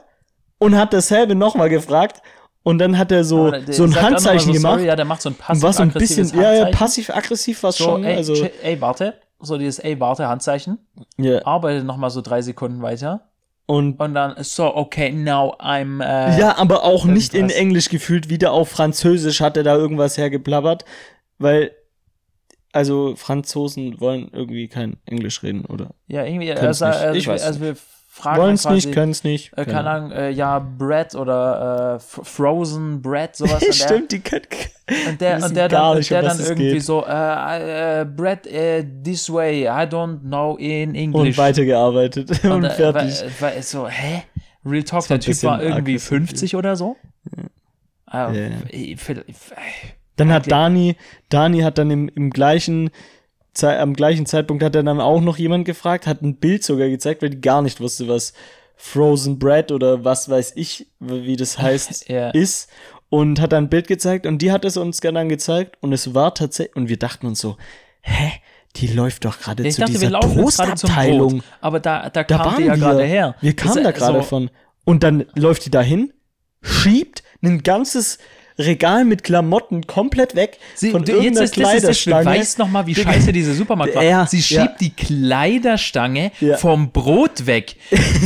Speaker 1: und hat dasselbe nochmal gefragt und dann hat er so,
Speaker 2: der
Speaker 1: so ein Handzeichen
Speaker 2: so,
Speaker 1: gemacht
Speaker 2: Sorry, ja, der macht so ein
Speaker 1: und war so ein bisschen,
Speaker 2: passiv-aggressives
Speaker 1: ja, ja, passiv-aggressiv war
Speaker 2: so,
Speaker 1: schon,
Speaker 2: ey,
Speaker 1: also,
Speaker 2: ey, warte. So dieses ey, warte, Handzeichen.
Speaker 1: ja.
Speaker 2: Arbeitet noch mal so drei Sekunden weiter.
Speaker 1: Und,
Speaker 2: Und dann, so, okay, now I'm, äh,
Speaker 1: ja, aber auch nicht in. Englisch gefühlt, wieder auf Französisch hat er da irgendwas hergeblabbert, weil, also Franzosen wollen irgendwie kein Englisch reden, oder?
Speaker 2: ja, irgendwie, also, also,
Speaker 1: Ich weiß
Speaker 2: also wir fragen
Speaker 1: Wollen es nicht, können es nicht.
Speaker 2: Äh, keine Ahnung, äh, ja, Bread oder äh, Frozen Bread, sowas. und der-
Speaker 1: Stimmt, die können.
Speaker 2: Und der, und der dann,
Speaker 1: nicht,
Speaker 2: der dann irgendwie
Speaker 1: geht.
Speaker 2: so, äh, äh, Bread äh, this way, I don't know in
Speaker 1: Und
Speaker 2: English.
Speaker 1: weitergearbeitet und,
Speaker 2: Und, äh,
Speaker 1: fertig.
Speaker 2: War, war so, hä? Real Talk, der Typ war irgendwie
Speaker 1: aggressiv.
Speaker 2: 50 oder so.
Speaker 1: Ja, ja.
Speaker 2: ich-
Speaker 1: Dann hat Dani, Dani hat dann im, im gleichen, am gleichen Zeitpunkt hat er dann auch noch jemand gefragt, hat ein Bild sogar gezeigt, weil die gar nicht wusste, was Frozen Bread oder was weiß ich, wie das heißt,
Speaker 2: Ja.
Speaker 1: ist. Und hat dann ein Bild gezeigt und die hat es uns dann gezeigt und es war tatsächlich, und wir dachten uns so, hä? Die läuft doch gerade
Speaker 2: Ja, ich
Speaker 1: zu
Speaker 2: dachte, wir
Speaker 1: dieser.
Speaker 2: Brot. Aber da, da,
Speaker 1: Da
Speaker 2: kam die ja gerade her.
Speaker 1: Wir kamen
Speaker 2: Das-
Speaker 1: da gerade
Speaker 2: so,
Speaker 1: von. Und dann läuft die dahin, schiebt ein ganzes Regal mit Klamotten komplett weg
Speaker 2: Sie,
Speaker 1: von
Speaker 2: du, jetzt
Speaker 1: irgendeiner
Speaker 2: ist das, das
Speaker 1: Kleiderstange.
Speaker 2: beweist nochmal, wie scheiße dieser Supermarkt war.
Speaker 1: Ja,
Speaker 2: Sie schiebt
Speaker 1: ja.
Speaker 2: die Kleiderstange
Speaker 1: Ja.
Speaker 2: vom Brot weg.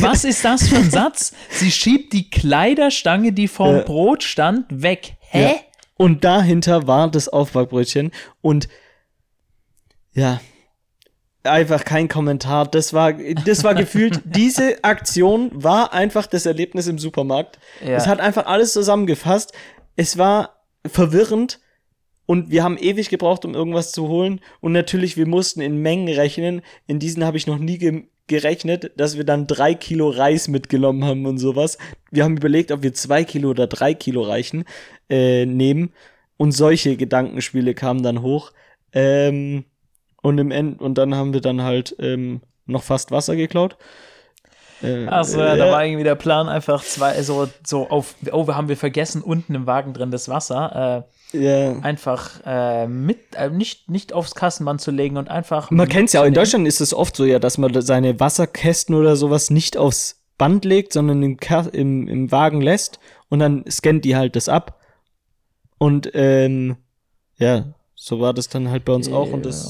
Speaker 2: Was ist das für ein Satz? Sie schiebt die Kleiderstange, die vom. Brot stand, weg. Hä?
Speaker 1: Und dahinter war das Aufbackbrötchen und ja, einfach kein Kommentar. Das war, das war gefühlt, diese Aktion war einfach das Erlebnis im Supermarkt.
Speaker 2: Ja.
Speaker 1: Es hat einfach alles zusammengefasst. Es war verwirrend und wir haben ewig gebraucht, um irgendwas zu holen. Und natürlich, wir mussten in Mengen rechnen. In diesen habe ich noch nie ge gerechnet, dass wir dann drei Kilo Reis mitgenommen haben und sowas. Wir haben überlegt, ob wir zwei Kilo oder drei Kilo reichen, äh, nehmen. Und solche Gedankenspiele kamen dann hoch. Ähm, und im End und dann haben wir dann halt ähm, noch fast Wasser geklaut. Äh,
Speaker 2: Achso, ja,
Speaker 1: äh,
Speaker 2: da war irgendwie der Plan, einfach zwei, so, so auf, oh, wir haben wir vergessen, unten im Wagen drin das Wasser, äh,
Speaker 1: ja.
Speaker 2: einfach äh, mit, äh, nicht, nicht aufs Kassenband zu legen und einfach.
Speaker 1: Man kennt's ja auch. In. Deutschland ist es oft so ja, dass man seine Wasserkästen oder sowas nicht aufs Band legt, sondern im, im, im Wagen lässt und dann scannt die halt das ab. Und ähm, ja, so war das dann halt bei uns auch. Und das,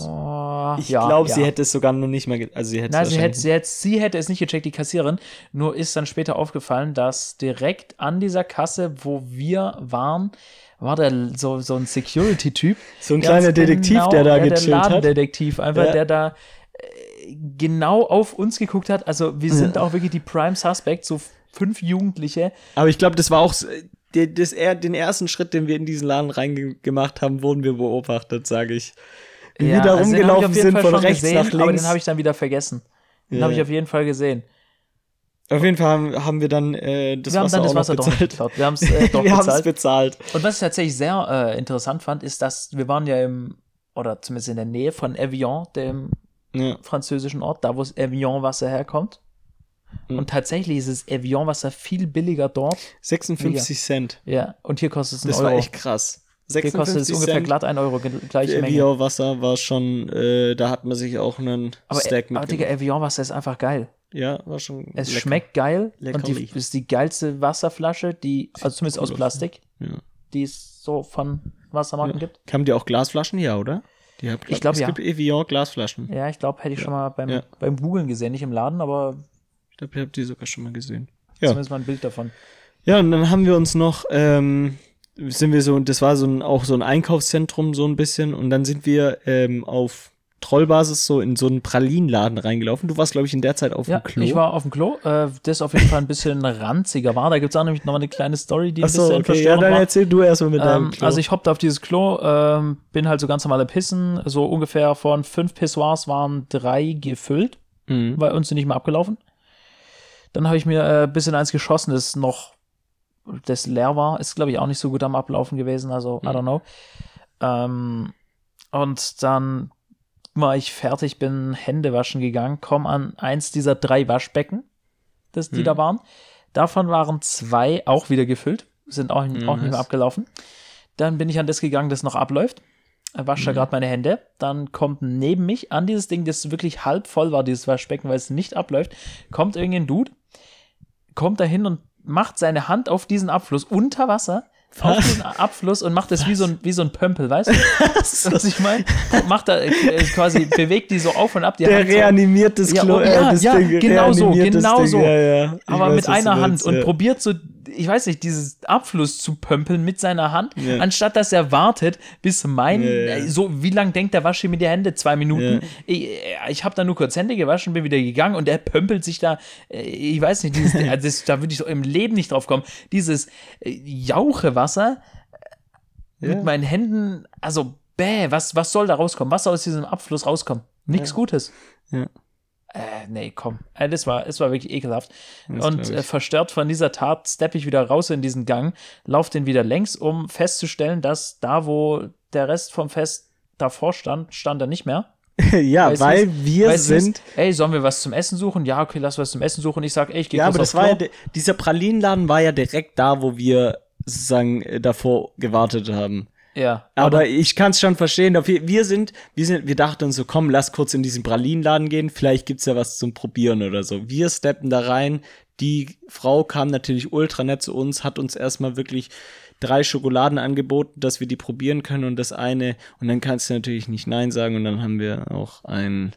Speaker 1: ich
Speaker 2: ja,
Speaker 1: glaube,
Speaker 2: ja.
Speaker 1: sie hätte es sogar noch nicht mal, ge- also sie hätte
Speaker 2: Nein,
Speaker 1: es
Speaker 2: sie hätte, sie, hätte, sie hätte es nicht gecheckt, die Kassiererin. Nur ist dann später aufgefallen, dass direkt an dieser Kasse, wo wir waren, war der so, so ein Security-Typ.
Speaker 1: so ein kleiner Detektiv, der da
Speaker 2: ja, der
Speaker 1: gechillt hat.
Speaker 2: Ladendetektiv, einfach,
Speaker 1: Ja.
Speaker 2: der da äh, genau auf uns geguckt hat. Also wir sind auch wirklich die Prime Suspects, so fünf Jugendliche.
Speaker 1: Aber ich glaube, das war auch der, das, den ersten Schritt, den wir in diesen Laden reingemacht haben, wurden wir beobachtet, sage ich. Wie wir da
Speaker 2: also
Speaker 1: rumgelaufen sind,
Speaker 2: Fall
Speaker 1: von rechts
Speaker 2: gesehen,
Speaker 1: nach
Speaker 2: Aber
Speaker 1: links.
Speaker 2: den habe ich dann wieder vergessen. Den
Speaker 1: Ja.
Speaker 2: habe ich auf jeden Fall gesehen.
Speaker 1: Auf jeden Fall haben, haben wir dann äh, das
Speaker 2: wir
Speaker 1: Wasser
Speaker 2: dann das Wasser doch nicht
Speaker 1: bezahlt.
Speaker 2: geklaut. Wir haben es äh, doch
Speaker 1: wir
Speaker 2: bezahlt.
Speaker 1: bezahlt.
Speaker 2: Und was ich tatsächlich sehr äh, interessant fand, ist, dass wir waren ja im, oder zumindest in der Nähe von Evian, dem
Speaker 1: Ja.
Speaker 2: französischen Ort, da wo das Evian-Wasser herkommt.
Speaker 1: Mhm.
Speaker 2: Und tatsächlich ist das Evian-Wasser viel billiger dort.
Speaker 1: 56 Cent.
Speaker 2: Ja, und hier kostet es einen
Speaker 1: Das
Speaker 2: Euro.
Speaker 1: war echt krass.
Speaker 2: gekostet. Ist ungefähr
Speaker 1: Cent.
Speaker 2: glatt 1 Euro, gleiche Menge.
Speaker 1: Evian-Wasser war schon, äh, da hat man sich auch einen
Speaker 2: Aber,
Speaker 1: Stack
Speaker 2: aber Digga,
Speaker 1: mitgenommen.
Speaker 2: Evian-Wasser ist einfach geil.
Speaker 1: Ja, war schon
Speaker 2: Es
Speaker 1: lecker.
Speaker 2: schmeckt geil und die ist die geilste Wasserflasche, die, also zumindest aus Plastik,
Speaker 1: Ja.
Speaker 2: die es so von Wassermarken gibt.
Speaker 1: Haben die auch Glasflaschen? Ja, oder? Die haben,
Speaker 2: Ich glaub,
Speaker 1: es
Speaker 2: ja.
Speaker 1: gibt Evian Glasflaschen.
Speaker 2: Ja, ich glaube, hätte ich schon mal beim,
Speaker 1: Ja.
Speaker 2: beim Googlen gesehen, nicht im Laden, aber
Speaker 1: Ich glaube, ich habe die sogar schon mal gesehen. Ja.
Speaker 2: zumindest mal ein Bild davon.
Speaker 1: Ja, und dann haben wir uns noch, ähm, sind wir so, das war so ein, auch so ein Einkaufszentrum so ein bisschen und dann sind wir ähm, auf Trollbasis so in so einen Pralinenladen reingelaufen. Du warst, glaube ich, in der Zeit auf
Speaker 2: Ja,
Speaker 1: dem Klo.
Speaker 2: ich war auf dem Klo, äh, das auf jeden Fall ein bisschen ranziger war. Da gibt es auch nämlich noch mal eine kleine Story, die ein
Speaker 1: Achso,
Speaker 2: bisschen
Speaker 1: okay, ja, dann
Speaker 2: war.
Speaker 1: erzähl du erstmal mit deinem
Speaker 2: Ähm,
Speaker 1: Klo.
Speaker 2: also ich hoppte auf dieses Klo, ähm, bin halt so ganz normale Pissen. So ungefähr von fünf Pissoirs waren drei gefüllt,
Speaker 1: mhm.
Speaker 2: weil uns sind nicht mehr abgelaufen. Dann habe ich mir äh, ein bisschen eins geschossen, das noch, das leer war. Ist, glaube ich, auch nicht so gut am Ablaufen gewesen, also I
Speaker 1: Mhm.
Speaker 2: don't know. Ähm, und dann war ich fertig, bin Hände waschen gegangen, komm an eins dieser drei Waschbecken, das, die
Speaker 1: Mhm.
Speaker 2: da waren. Davon waren zwei auch wieder gefüllt, sind auch, auch nicht
Speaker 1: Nice.
Speaker 2: mehr abgelaufen. Dann bin ich an das gegangen, das noch abläuft. Wasche da
Speaker 1: Mhm.
Speaker 2: gerade meine Hände. Dann kommt neben mich an dieses Ding, das wirklich halb voll war, dieses Waschbecken, weil es nicht abläuft, kommt irgendein Dude, kommt dahin und macht seine Hand auf diesen Abfluss unter Wasser, auf
Speaker 1: Was?
Speaker 2: diesen Abfluss und macht das wie so ein, wie so ein Pömpel, weißt du? was ich meine? Macht da äh, quasi, bewegt die so auf und ab, die
Speaker 1: der
Speaker 2: Hand so.
Speaker 1: reanimiert das
Speaker 2: Ja,
Speaker 1: Klo,
Speaker 2: oh,
Speaker 1: äh,
Speaker 2: ja,
Speaker 1: das
Speaker 2: ja,
Speaker 1: Ding,
Speaker 2: genau so,
Speaker 1: das
Speaker 2: genau
Speaker 1: Ding,
Speaker 2: so.
Speaker 1: Ja, ja.
Speaker 2: Aber
Speaker 1: weiß,
Speaker 2: mit einer Hand
Speaker 1: willst,
Speaker 2: und
Speaker 1: ja.
Speaker 2: probiert so, ich weiß nicht, dieses Abfluss zu pömpeln mit seiner Hand,
Speaker 1: Ja.
Speaker 2: anstatt dass er wartet, bis mein,
Speaker 1: Ja, ja.
Speaker 2: äh, so, wie lang denkt der Waschi mit der Hände? Zwei Minuten. Ich, äh, ich habe da nur kurz Hände gewaschen, bin wieder gegangen und der pömpelt sich da, äh, ich weiß nicht, dieses, äh, das, da würde ich so im Leben nicht drauf kommen, dieses äh, Jauchewasser
Speaker 1: Ja.
Speaker 2: mit meinen Händen, also, bäh, was, was soll da rauskommen? Was soll aus diesem Abfluss rauskommen? Nichts Gutes.
Speaker 1: Ja.
Speaker 2: Äh, nee, komm. Äh, das war, es war wirklich ekelhaft.
Speaker 1: Das
Speaker 2: und äh, verstört von dieser Tat steppe ich wieder raus in diesen Gang, lauf den wieder längs, um festzustellen, dass da, wo der Rest vom Fest davor stand, stand er nicht mehr.
Speaker 1: ja,
Speaker 2: es
Speaker 1: weil
Speaker 2: hieß-
Speaker 1: wir sind.
Speaker 2: ey, sollen wir was zum Essen suchen? Ja, okay, lass was zum Essen suchen. Ich sag, ey, ich gehe
Speaker 1: Ja, aber das war ja,
Speaker 2: Klo.
Speaker 1: de- dieser Pralinenladen war ja direkt da, wo wir sozusagen äh, davor gewartet haben.
Speaker 2: Ja,
Speaker 1: Aber ich kann es schon verstehen. Wir sind, wir sind, wir dachten uns so, komm, lass kurz in diesen Pralinenladen gehen. Vielleicht gibt's ja was zum Probieren oder so. Wir steppen da rein. Die Frau kam natürlich ultra nett zu uns, hat uns erstmal wirklich drei Schokoladen angeboten, dass wir die probieren können und das eine. Und dann kannst du natürlich nicht Nein sagen. Und dann haben wir auch ein,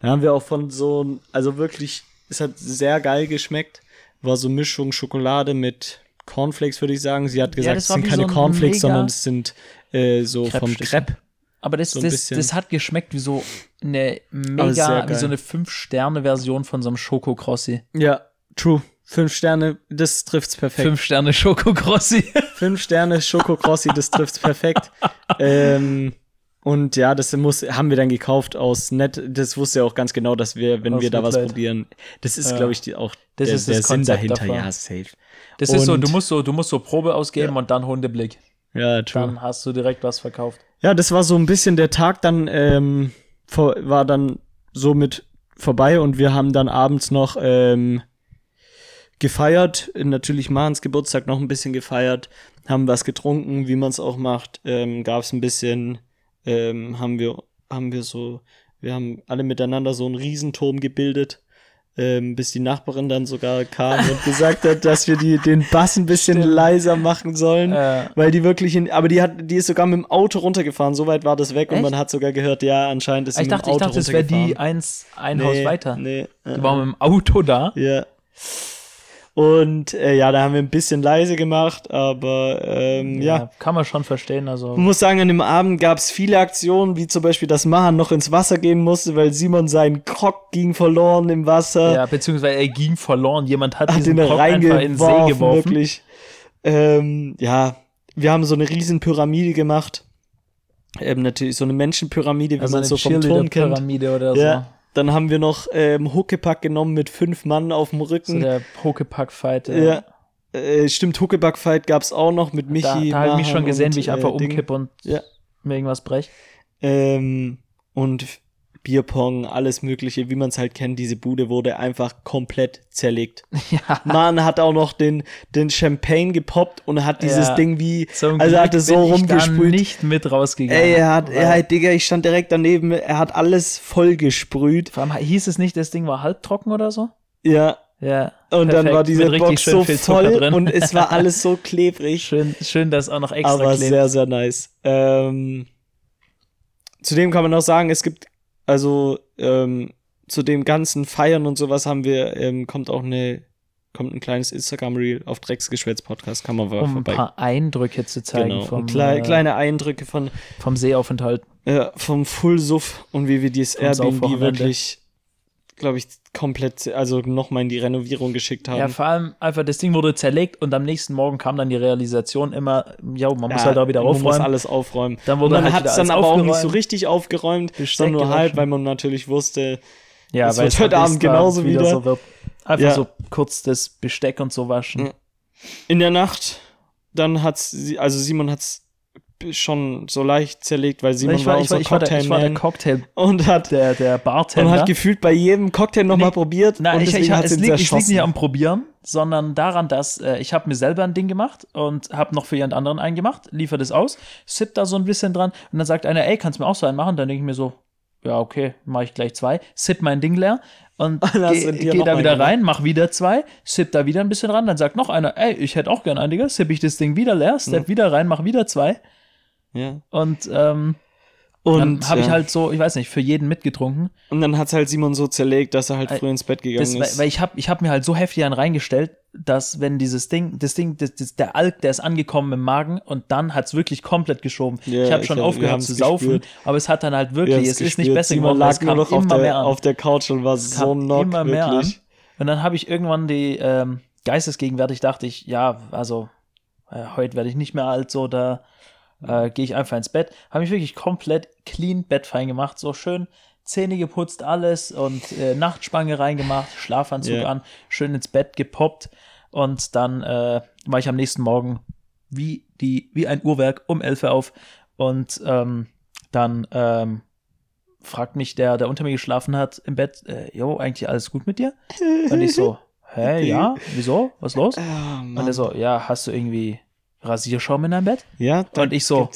Speaker 1: dann haben wir auch von so, also wirklich, es hat sehr geil geschmeckt. War so Mischung Schokolade mit Cornflakes, würde ich sagen. Sie hat gesagt,
Speaker 2: das
Speaker 1: es sind keine
Speaker 2: so
Speaker 1: Cornflakes, sondern es sind äh, so vom. Crepe.
Speaker 2: aber das,
Speaker 1: so
Speaker 2: das, das hat geschmeckt wie so eine mega, wie so eine Fünf-Sterne-Version von so einem Schokokrossi.
Speaker 1: Ja, true. Fünf Sterne, das trifft's perfekt. Fünf,
Speaker 2: Fünf Sterne Schokokrossi.
Speaker 1: Sterne Schokokrossi, das trifft's perfekt. ähm, und ja, das muss, haben wir dann gekauft aus nett. Das wusste ja auch ganz genau, dass wir, wenn
Speaker 2: Aus
Speaker 1: wir da was
Speaker 2: Mitleid.
Speaker 1: probieren, das ist,
Speaker 2: Ja.
Speaker 1: glaube ich, die, auch
Speaker 2: Das
Speaker 1: der,
Speaker 2: ist
Speaker 1: der Sinn dahinter.
Speaker 2: davon.
Speaker 1: Ja, safe.
Speaker 2: Das ist so,
Speaker 1: Und-
Speaker 2: du musst so, du musst so Probe ausgeben und dann Hundeblick.
Speaker 1: Ja, true.
Speaker 2: Dann hast du direkt was verkauft.
Speaker 1: Ja, das war so ein bisschen der Tag dann, ähm, vor, war dann somit vorbei und wir haben dann abends noch ähm, gefeiert, natürlich Mahns Geburtstag noch ein bisschen gefeiert, haben was getrunken, wie man es auch macht, ähm, gab es ein bisschen, ähm, haben wir, haben wir so, wir haben alle miteinander so einen Riesenturm gebildet, ähm, bis die Nachbarin dann sogar kam und gesagt hat, dass wir die, den Bass ein bisschen
Speaker 2: Stimmt.
Speaker 1: leiser machen sollen.
Speaker 2: Äh,
Speaker 1: Weil die wirklich in, aber die hat, die ist sogar mit dem Auto runtergefahren, so weit war das weg und
Speaker 2: Echt?
Speaker 1: man hat sogar gehört, ja, anscheinend ist sie
Speaker 2: ich
Speaker 1: mit
Speaker 2: dachte,
Speaker 1: dem
Speaker 2: ich
Speaker 1: Auto
Speaker 2: dachte, es wäre die eins, ein Haus weiter.
Speaker 1: Nee,
Speaker 2: Die
Speaker 1: äh,
Speaker 2: war mit dem Auto da.
Speaker 1: ja. Und äh, ja, da haben wir ein bisschen leise gemacht, aber ähm, ja.
Speaker 2: Kann man schon verstehen. Also,
Speaker 1: Ich muss sagen, an dem Abend gab es viele Aktionen, wie zum Beispiel, dass Mahan noch ins Wasser gehen musste, weil Simon seinen Krog ging verloren im Wasser.
Speaker 2: ja, beziehungsweise er ging verloren. Jemand hat,
Speaker 1: hat
Speaker 2: diesen Kopf einfach in den See geworfen.
Speaker 1: wirklich. Ähm, ja, wir haben so eine riesen Pyramide gemacht. Ähm, natürlich so eine Menschenpyramide, wie
Speaker 2: Also
Speaker 1: man so vom Turm kennt.
Speaker 2: Cheerleader-Pyramide oder
Speaker 1: Ja. Dann haben wir noch ähm, Huckepack genommen mit fünf Mann auf dem
Speaker 2: so. So
Speaker 1: Rücken.
Speaker 2: der Pokepack-Fight.
Speaker 1: ja. Äh, stimmt, Huckepack-Fight gab's auch noch mit Michi.
Speaker 2: Da, da habe ich mich schon gesehen,
Speaker 1: und,
Speaker 2: wie ich einfach
Speaker 1: äh, Ding.
Speaker 2: umkippe und
Speaker 1: Ja.
Speaker 2: mir irgendwas brech.
Speaker 1: Ähm, und Bierpong, alles Mögliche, wie man es halt kennt. Diese Bude wurde einfach komplett zerlegt.
Speaker 2: Ja.
Speaker 1: Man hat auch noch den, den Champagne gepoppt und hat dieses
Speaker 2: Ja.
Speaker 1: Ding wie,
Speaker 2: Zum
Speaker 1: also er hat
Speaker 2: Glück
Speaker 1: es so rumgesprüht.
Speaker 2: nicht mit rausgegangen.
Speaker 1: Ey, er hat, er hat, Digga, ich stand direkt daneben, er hat alles voll gesprüht.
Speaker 2: Vor allem hieß es nicht, das Ding war halbtrocken oder so?
Speaker 1: Ja,
Speaker 2: Ja.
Speaker 1: und dann
Speaker 2: perfekt.
Speaker 1: war diese Box so voll
Speaker 2: drin.
Speaker 1: und es war alles so klebrig.
Speaker 2: Schön, schön, dass auch noch extra
Speaker 1: aber
Speaker 2: klebt.
Speaker 1: sehr, sehr nice. Ähm, zudem kann man auch sagen, es gibt, also ähm, zu dem ganzen Feiern und sowas haben wir, ähm, kommt auch eine, kommt ein kleines Instagram-Reel auf Drecksgeschwätz-Podcast, kann man
Speaker 2: um ein
Speaker 1: vorbei.
Speaker 2: paar Eindrücke zu zeigen
Speaker 1: Genau,
Speaker 2: vom,
Speaker 1: klei
Speaker 2: äh,
Speaker 1: kleine Eindrücke von
Speaker 2: vom Seeaufenthalt.
Speaker 1: äh, vom Full Suff und wie wir dieses Airbnb wirklich, glaube ich, komplett, also nochmal in die Renovierung geschickt haben.
Speaker 2: Ja, vor allem einfach, das Ding wurde zerlegt und am nächsten Morgen kam dann die Realisation immer, ja, man muss
Speaker 1: Ja,
Speaker 2: halt da wieder
Speaker 1: Man muss
Speaker 2: aufräumen.
Speaker 1: alles aufräumen.
Speaker 2: Dann wurde
Speaker 1: und man
Speaker 2: halt
Speaker 1: hat
Speaker 2: wieder
Speaker 1: es dann aber auch nicht so richtig aufgeräumt, sondern nur halb, weil man natürlich wusste,
Speaker 2: Ja,
Speaker 1: Es
Speaker 2: weil
Speaker 1: wird
Speaker 2: es
Speaker 1: heute
Speaker 2: am
Speaker 1: Abend genauso wieder.
Speaker 2: so wird. Einfach
Speaker 1: Ja.
Speaker 2: so kurz das Besteck und so waschen.
Speaker 1: In der Nacht, dann hat's, also Simon hat's schon so leicht zerlegt, weil Simon
Speaker 2: ich,
Speaker 1: war,
Speaker 2: war,
Speaker 1: auch
Speaker 2: ich,
Speaker 1: so
Speaker 2: war, ich, war der, ich war der
Speaker 1: Cocktailman
Speaker 2: Cocktail,
Speaker 1: und hat,
Speaker 2: der, der
Speaker 1: und
Speaker 2: Bartender.
Speaker 1: hat gefühlt bei jedem Cocktail nochmal
Speaker 2: Nee.
Speaker 1: probiert
Speaker 2: Nein,
Speaker 1: und
Speaker 2: ich, ich, es liegt, es liegt
Speaker 1: zerschossen.
Speaker 2: nicht am Probieren, sondern daran, dass äh, ich habe mir selber ein Ding gemacht und habe noch für jemand anderen einen gemacht, liefere das aus, sipp da so ein bisschen dran und dann sagt einer, ey, kannst du mir auch so einen machen? Dann denke ich mir so, ja, okay, mache ich gleich zwei, sipp mein Ding leer und geh
Speaker 1: noch
Speaker 2: da wieder rein, mach wieder zwei, sipp da wieder ein bisschen ran, dann sagt noch einer, ey, ich hätte auch gern einen, Digga, sipp ich das Ding wieder leer, step wieder rein, mach wieder zwei
Speaker 1: ja.
Speaker 2: und ähm,
Speaker 1: Und
Speaker 2: dann habe ich
Speaker 1: ja.
Speaker 2: halt so, ich weiß nicht, für jeden mitgetrunken
Speaker 1: Und dann hat's halt Simon so zerlegt, dass er halt
Speaker 2: Äh,
Speaker 1: früh ins Bett gegangen
Speaker 2: Das,
Speaker 1: ist.
Speaker 2: weil ich habe ich hab mir halt so heftig einen reingestellt, dass wenn dieses Ding, das Ding, das, das, der Alk, der ist angekommen im Magen und dann hat's wirklich komplett geschoben.
Speaker 1: Ja,
Speaker 2: ich habe
Speaker 1: ich
Speaker 2: schon
Speaker 1: wir
Speaker 2: aufgehört zu saufen,
Speaker 1: gespürt.
Speaker 2: aber es hat dann halt
Speaker 1: Wir
Speaker 2: wirklich, es ist nicht
Speaker 1: gespürt.
Speaker 2: besser
Speaker 1: Simon
Speaker 2: geworden,
Speaker 1: lag
Speaker 2: es
Speaker 1: nur noch auf
Speaker 2: immer mehr
Speaker 1: der,
Speaker 2: an.
Speaker 1: auf der Couch und war
Speaker 2: Es
Speaker 1: so knock,
Speaker 2: immer mehr an.
Speaker 1: wirklich.
Speaker 2: Und dann habe ich irgendwann die ähm, geistesgegenwärtig, dachte ich, ja, also äh, heute werde ich nicht mehr alt, so da äh, gehe ich einfach ins Bett. Habe mich wirklich komplett clean bettfein gemacht, so schön Zähne geputzt, alles und äh, Nachtspange reingemacht, Schlafanzug
Speaker 1: Ja.
Speaker 2: an, schön ins Bett gepoppt und dann äh, war ich am nächsten Morgen wie die wie ein Uhrwerk um 11 Uhr auf und ähm, dann ähm, fragt mich der, der unter mir geschlafen hat im Bett, äh, jo, eigentlich alles gut mit dir? Und ich so, hä, ja, wieso? Was los?
Speaker 1: Ah,
Speaker 2: Und er so, ja, hast du irgendwie Rasierschaum in deinem Bett?
Speaker 1: ja, da
Speaker 2: und ich so-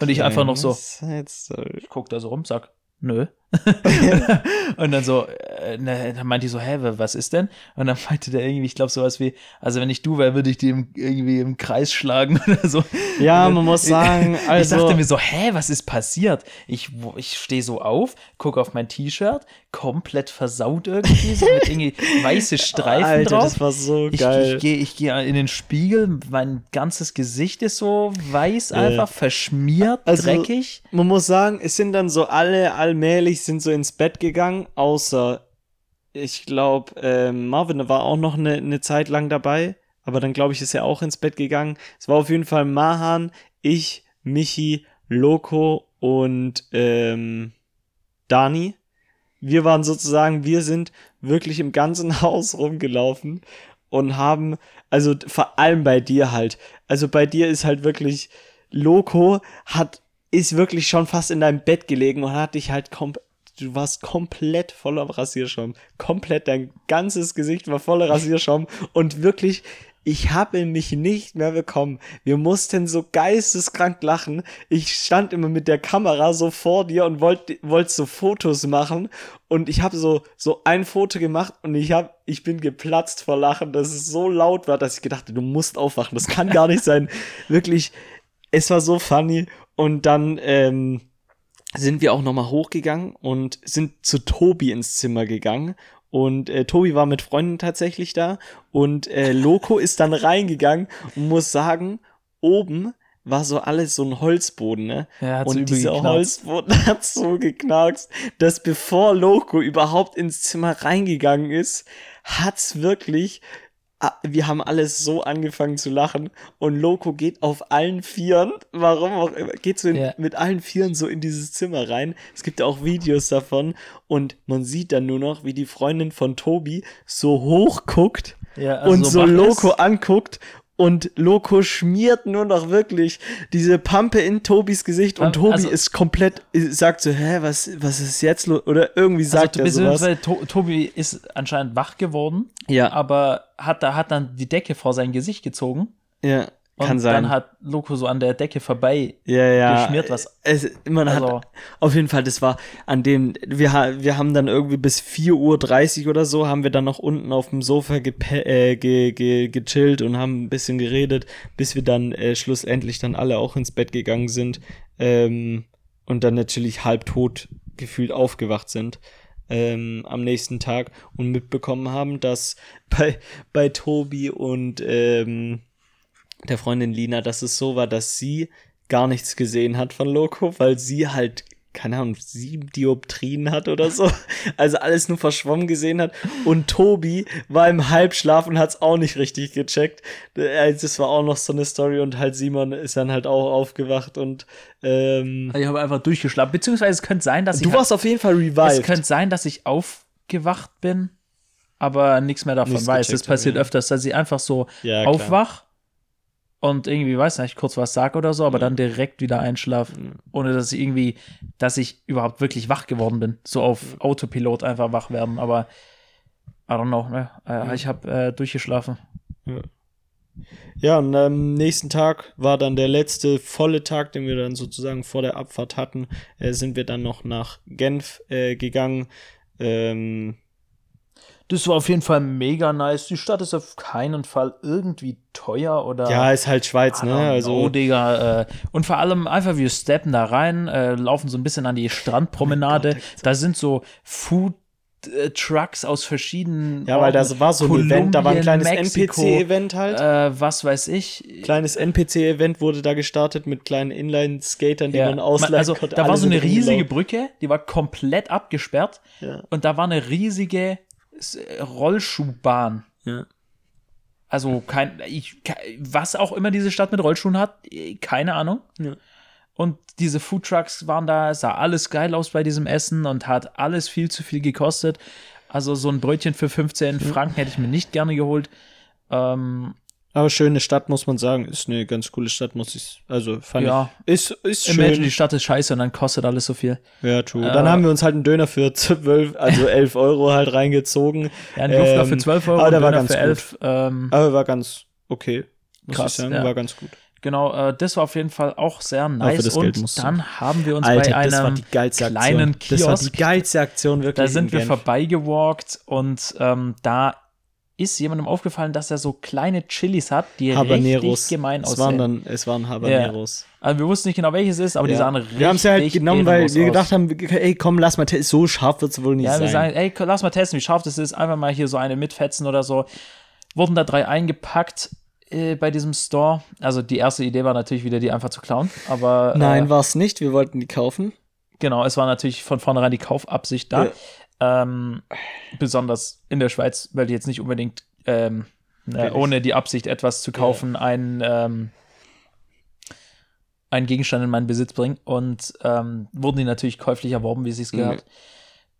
Speaker 2: und ich einfach noch so.
Speaker 1: Side-Story.
Speaker 2: Ich guck da so rum, sag, nö. und dann so, äh, ne, dann meinte ich so, hä, wa- was ist denn? Und dann meinte der irgendwie, ich glaube sowas wie, also wenn ich du wäre, würde ich die im, irgendwie im Kreis schlagen oder so.
Speaker 1: Ja,
Speaker 2: Und
Speaker 1: man muss
Speaker 2: ich-
Speaker 1: sagen,
Speaker 2: ich
Speaker 1: also-
Speaker 2: dachte mir so, hä, was ist passiert? Ich, ich stehe so auf, gucke auf mein T-Shirt, komplett versaut irgendwie, so mit irgendwie weiße Streifen
Speaker 1: Alter,
Speaker 2: drauf.
Speaker 1: das war so
Speaker 2: Ich,
Speaker 1: geil.
Speaker 2: ich gehe ich geh in den Spiegel, mein ganzes Gesicht ist so weiß einfach, verschmiert,
Speaker 1: Also,
Speaker 2: dreckig.
Speaker 1: Man muss sagen, es sind dann so alle allmählich sind so ins Bett gegangen, außer ich glaube, ähm, Marvin war auch noch eine, eine Zeit lang dabei, aber dann glaube ich, ist er auch ins Bett gegangen. Es war auf jeden Fall Mahan, ich, Michi, Loco und ähm, Dani. Wir waren sozusagen, wir sind wirklich im ganzen Haus rumgelaufen und haben, also vor allem bei dir halt, also bei dir ist halt wirklich, Loco hat, ist wirklich schon fast in deinem Bett gelegen und hat dich halt kom du warst komplett voller Rasierschaum. Komplett, dein ganzes Gesicht war voller Rasierschaum und wirklich, ich habe mich nicht mehr bekommen. Wir mussten so geisteskrank lachen. Ich stand immer mit der Kamera so vor dir und wollte wollte so Fotos machen und ich habe so so ein Foto gemacht und ich habe ich bin geplatzt vor Lachen, dass es so laut war, dass ich gedacht, du musst aufwachen. Das kann gar nicht sein. Wirklich, es war so funny und dann ähm, sind wir auch nochmal hochgegangen und sind zu Tobi ins Zimmer gegangen. Und äh, Tobi war mit Freunden tatsächlich da. Und äh, Loco ist dann reingegangen und muss sagen, oben war so alles so ein Holzboden, ne?
Speaker 2: Ja,
Speaker 1: und dieser
Speaker 2: geknarzt.
Speaker 1: Holzboden hat so geknarkst, dass bevor Loco überhaupt ins Zimmer reingegangen ist, hat's wirklich wir haben alles so angefangen zu lachen und Loco geht auf allen Vieren, warum auch immer, geht so in,
Speaker 2: Ja.
Speaker 1: mit allen Vieren so in dieses Zimmer rein. Es gibt auch Videos davon und man sieht dann nur noch, wie die Freundin von Tobi so hoch guckt
Speaker 2: Ja, also
Speaker 1: und so
Speaker 2: ist.
Speaker 1: Loco anguckt Und Loco schmiert nur noch wirklich diese Pampe in Tobis Gesicht und Tobi
Speaker 2: Also-
Speaker 1: ist komplett, sagt so, hä, was, was ist jetzt los? Oder irgendwie sagt
Speaker 2: also,
Speaker 1: er sowas.
Speaker 2: to Tobi ist anscheinend wach geworden,
Speaker 1: Ja,
Speaker 2: aber hat, da, hat dann die Decke vor sein Gesicht gezogen.
Speaker 1: ja,
Speaker 2: Und
Speaker 1: kann sein.
Speaker 2: dann hat Loco so an der Decke vorbei
Speaker 1: ja, ja.
Speaker 2: geschmiert, was-
Speaker 1: Es, man
Speaker 2: Also-
Speaker 1: hat, auf jeden Fall, das war an dem, wir, wir haben dann irgendwie bis 4.30 Uhr oder so, haben wir dann noch unten auf dem Sofa äh, ge ge gechillt und haben ein bisschen geredet, bis wir dann äh, schlussendlich dann alle auch ins Bett gegangen sind ähm, und dann natürlich halbtot gefühlt aufgewacht sind. Ähm, am nächsten Tag und mitbekommen haben, dass bei, bei Tobi und ähm, der Freundin Lina, dass es so war, dass sie gar nichts gesehen hat von Loco, weil sie halt, keine Ahnung, sieben Dioptrien hat oder so. Also alles nur verschwommen gesehen hat. Und Tobi war im Halbschlaf und hat es auch nicht richtig gecheckt. Äh, Das war auch noch so eine Story und halt Simon ist dann halt auch aufgewacht und ähm,
Speaker 2: Ich habe einfach durchgeschlafen. Beziehungsweise es könnte sein, dass
Speaker 1: du
Speaker 2: ich.
Speaker 1: warst auf jeden Fall
Speaker 2: es
Speaker 1: revived.
Speaker 2: könnte sein, dass ich aufgewacht bin, aber nichts mehr davon
Speaker 1: Nichts
Speaker 2: weiß. Das passiert
Speaker 1: ja.
Speaker 2: öfters, dass ich einfach so
Speaker 1: Ja, klar.
Speaker 2: Und irgendwie, weiß nicht, kurz was sag oder so, aber dann direkt wieder einschlaf, ohne dass ich irgendwie, dass ich überhaupt wirklich wach geworden bin. So auf Autopilot einfach wach werden, aber I don't know, ne? Äh, Ich habe äh, durchgeschlafen.
Speaker 1: Ja, und am nächsten Tag war dann der letzte volle Tag, den wir dann sozusagen vor der Abfahrt hatten. Äh, sind wir dann noch nach Genf äh, gegangen. Ähm,
Speaker 2: Das war auf jeden Fall mega nice. Die Stadt ist auf keinen Fall irgendwie teuer oder.
Speaker 1: ja, ist halt Schweiz, ne?
Speaker 2: don't
Speaker 1: Also
Speaker 2: know, Digga. Äh, und vor allem einfach, wir steppen da rein, äh, laufen so ein bisschen an die Strandpromenade.
Speaker 1: Oh
Speaker 2: da sind so Food. äh, Trucks aus verschiedenen.
Speaker 1: ja, weil da
Speaker 2: Orten.
Speaker 1: war so ein Event, da war ein kleines NPC-Event halt.
Speaker 2: Äh, was weiß ich.
Speaker 1: kleines NPC-Event wurde da gestartet mit kleinen Inline-Skatern, die
Speaker 2: Ja,
Speaker 1: man ausleihen
Speaker 2: also,
Speaker 1: konnte.
Speaker 2: da war so eine riesige. Brücke, die war komplett abgesperrt.
Speaker 1: Ja.
Speaker 2: Und da war eine riesige Rollschuhbahn.
Speaker 1: Ja.
Speaker 2: Also kein, ich, was auch immer diese Stadt mit Rollschuhen hat, eh, keine Ahnung.
Speaker 1: Ja.
Speaker 2: Und diese Foodtrucks waren da, sah alles geil aus bei diesem Essen und hat alles viel zu viel gekostet. Also so ein Brötchen für 15 Franken hätte ich mir nicht gerne geholt. Ähm,
Speaker 1: Aber schöne Stadt, muss man sagen. Ist eine ganz coole Stadt, muss ich. Also, fand
Speaker 2: Ja.
Speaker 1: ich. Ist, ist
Speaker 2: imagine,
Speaker 1: schön.
Speaker 2: die Stadt ist scheiße und dann kostet alles so viel.
Speaker 1: Ja, true. Dann
Speaker 2: Äh,
Speaker 1: haben wir uns halt einen Döner für 12, also 11 Euro halt reingezogen.
Speaker 2: Ja, ein Luftler
Speaker 1: Ähm,
Speaker 2: für 12 Euro,
Speaker 1: aber der war
Speaker 2: Döner
Speaker 1: ganz
Speaker 2: für
Speaker 1: gut.
Speaker 2: 11. Ähm,
Speaker 1: Aber war ganz okay. Muss
Speaker 2: Krass,
Speaker 1: ich sagen,
Speaker 2: ja.
Speaker 1: war ganz gut.
Speaker 2: Genau, äh, das war auf jeden Fall auch sehr nice. und
Speaker 1: du-
Speaker 2: dann haben wir uns
Speaker 1: Alter,
Speaker 2: bei einem
Speaker 1: die geilste Aktion.
Speaker 2: kleinen
Speaker 1: Das war die
Speaker 2: Kiosk,
Speaker 1: geilste Aktion wirklich.
Speaker 2: da sind
Speaker 1: in
Speaker 2: wir vorbeigewalkt und ähm, da ist jemandem aufgefallen, dass er so kleine Chilis hat, die
Speaker 1: Habaneros.
Speaker 2: richtig gemein
Speaker 1: es waren
Speaker 2: aussehen.
Speaker 1: dann, es waren Habaneros.
Speaker 2: Also wir wussten nicht genau, welches es ist, aber die
Speaker 1: Ja.
Speaker 2: sahen richtig
Speaker 1: Wir haben es ja halt genommen, weil wir
Speaker 2: aus.
Speaker 1: gedacht haben, ey, komm, lass mal, te- so scharf wird es wohl nicht
Speaker 2: Ja,
Speaker 1: sein.
Speaker 2: wir sagen, ey, lass mal testen, wie scharf das ist. Einfach mal hier so eine mitfetzen oder so. Wurden da drei eingepackt äh, bei diesem Store. Also die erste Idee war natürlich wieder, die einfach zu klauen. Aber äh,
Speaker 1: Nein, war es nicht. Wir wollten die kaufen.
Speaker 2: Genau, es war natürlich von vornherein die Kaufabsicht da. Ähm, besonders in der Schweiz, weil die jetzt nicht unbedingt ähm, äh, ohne die Absicht, etwas zu kaufen, einen, ähm, einen Gegenstand in meinen Besitz bringen. Und ähm, wurden die natürlich käuflich erworben, wie sie es gehört.